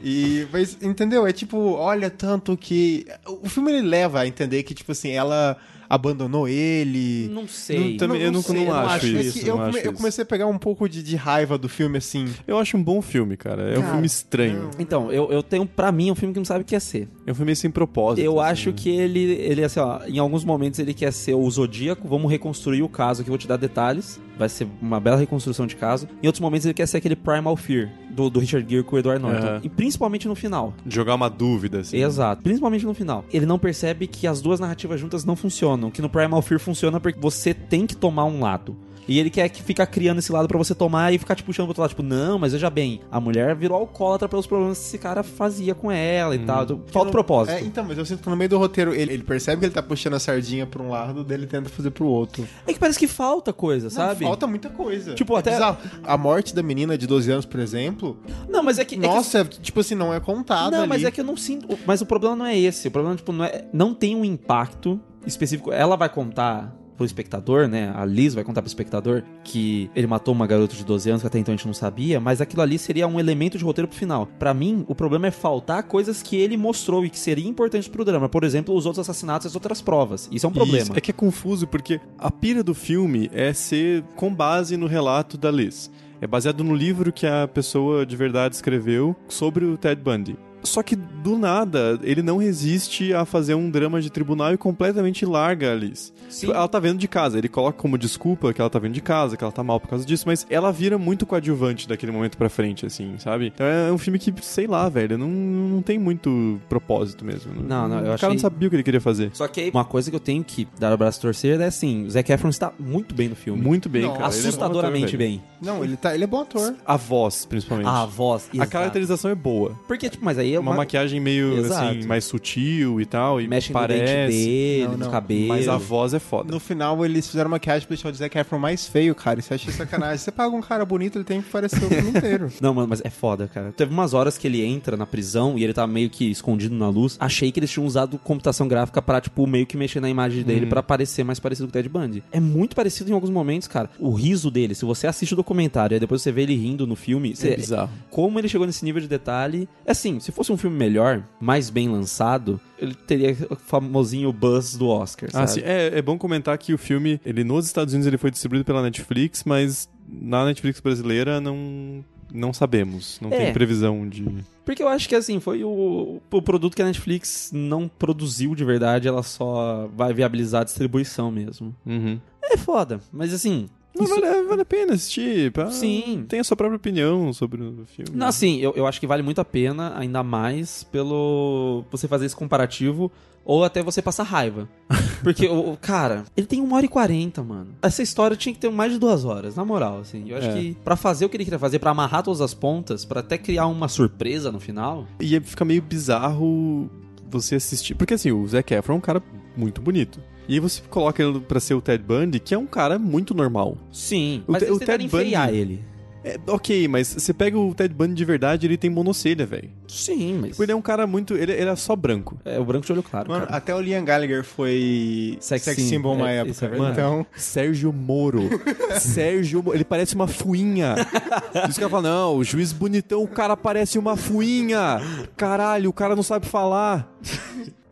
E, mas, entendeu? É tipo, olha tanto que... O filme ele leva a entender que, tipo assim, ela abandonou ele... Não sei. também- eu não- sei, não acho É isso, que eu, não acho eu isso. comecei a pegar um pouco de, de raiva do filme, assim. Eu acho um bom filme, cara. É um Cara, filme estranho. Então, eu, eu tenho, pra mim, um filme que não sabe o que é ser. É um filme sem propósito. Eu assim, acho que ele, ele, assim, ó, em alguns momentos ele quer ser o Zodíaco, vamos reconstruir o caso aqui, vou te dar detalhes. Vai ser uma bela reconstrução de caso. Em outros momentos ele quer ser aquele Primal Fear, do, do Richard Gere com o Edward Norton. Aham. E principalmente no final. Jogar uma dúvida, assim. Exato. Principalmente no final. Ele não percebe que as duas narrativas juntas não funcionam. Que no Primal Fear funciona porque você tem que tomar um lado. E ele quer que ficar criando esse lado pra você tomar e ficar te puxando pro outro lado. Tipo, não, mas veja bem, a mulher virou alcoólatra pelos problemas que esse cara fazia com ela e tal. Então, Falta o propósito. É, então, mas eu sinto que no meio do roteiro ele, ele percebe que ele tá puxando a sardinha pra um lado, dele tenta fazer pro outro. É que parece que falta coisa, Não, sabe? falta muita coisa. Tipo, É até- bizarro. A morte da menina de 12 anos, por exemplo, Não, mas é que. é que- nossa, tipo assim, não é contada Não, ali. mas é que eu não sinto. Mas o problema não é esse. O problema, tipo, não é. Não tem um impacto específico. Ela vai contar pro espectador, né? A Liz vai contar pro espectador que ele matou uma garota de 12 anos que até então a gente não sabia, mas aquilo ali seria um elemento de roteiro pro final. Pra mim, o problema é faltar coisas que ele mostrou e que seriam importantes pro drama. Por exemplo, os outros assassinatos e as outras provas. Isso é um problema. Isso. É que é confuso porque a pira do filme é ser com base no relato da Liz. É baseado no livro que a pessoa de verdade escreveu sobre o Ted Bundy. Só que do nada, ele não resiste a fazer um drama de tribunal e completamente larga a Liz. Sim. Tipo, Ela tá vendo de casa, ele coloca como desculpa que ela tá vendo de casa, que ela tá mal por causa disso, mas ela vira muito coadjuvante daquele momento pra frente, assim, sabe? Então é um filme que, sei lá, velho, não, não tem muito propósito mesmo. Não, não, eu O achei- cara não sabia o que ele queria fazer. Só que aí, uma coisa que eu tenho que dar o braço a torcer é assim, o Zac Efron está muito bem no filme. Muito bem, Não, cara. Ele é bom Assustadoramente ator, velho. bem. Não, ele, tá, ele é bom ator. A voz, principalmente. A voz, A exato. caracterização é boa. Porque, tipo, mas aí é Uma uma... maquiagem meio, Exato. assim, mais sutil e tal. E Mexe no parece. dente dele, Não, no não. cabelo. Mas a voz é foda. No final, eles fizeram maquiagem pra deixar o Zac Efron mais feio, cara. Isso eu achei sacanagem. Você paga um cara bonito, ele tem que parecer o filme inteiro. Não, mano, mas é foda, cara. Teve umas horas que ele entra na prisão e ele tá meio que escondido na luz. Achei que eles tinham usado computação gráfica pra, tipo, meio que mexer na imagem dele pra parecer mais parecido com o Ted Bundy. É muito parecido em alguns momentos, cara. O riso dele, se você assiste o documentário e depois você vê ele rindo no filme, você- É bizarro. como ele chegou nesse nível de detalhe. É assim, se fosse um filme melhor, mais bem lançado, ele teria o famosinho buzz do Oscar? Ah, sim. É, é bom comentar que o filme, ele nos Estados Unidos ele foi distribuído pela Netflix, mas na Netflix brasileira não não sabemos, não É. tem previsão de Porque eu acho que assim, foi o, o produto que a Netflix não produziu de verdade, ela só vai viabilizar a distribuição mesmo. Uhum. É foda, mas assim. Não, isso- vale, vale a pena assistir. Pra... Sim. Tem a sua própria opinião sobre o filme. Não, assim, eu, eu acho que vale muito a pena, ainda mais pelo você fazer esse comparativo ou até você passar raiva. Porque, o, cara, ele tem uma hora e quarenta, mano. Essa história tinha que ter mais de duas horas, na moral, assim. Eu acho É. que pra fazer o que ele queria fazer, pra amarrar todas as pontas, pra até criar uma surpresa no final. E fica meio bizarro você assistir. Porque assim, o Zac Efron é um cara muito bonito. E aí você coloca ele pra ser o Ted Bundy, que é um cara muito normal. Sim, O mas Te- eles o Ted Bundy- ele. É, ok, mas você pega o Ted Bundy de verdade, ele tem monocelha, velho. Sim, mas. Tipo, Ele é um cara muito. Ele, ele é só branco. É o branco de olho claro. Mano, cara. até o Liam Gallagher foi Sex sex, symbol, symbol uma é, época. é então, Sérgio Moro. Sérgio Moro. Ele parece uma fuinha. Os caras falam, não, o juiz bonitão, o cara parece uma fuinha. Caralho, o cara não sabe falar.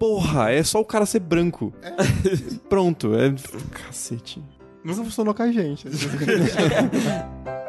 Porra, é só o cara ser branco. Pronto, é. Cacete. nunca funcionou com a gente.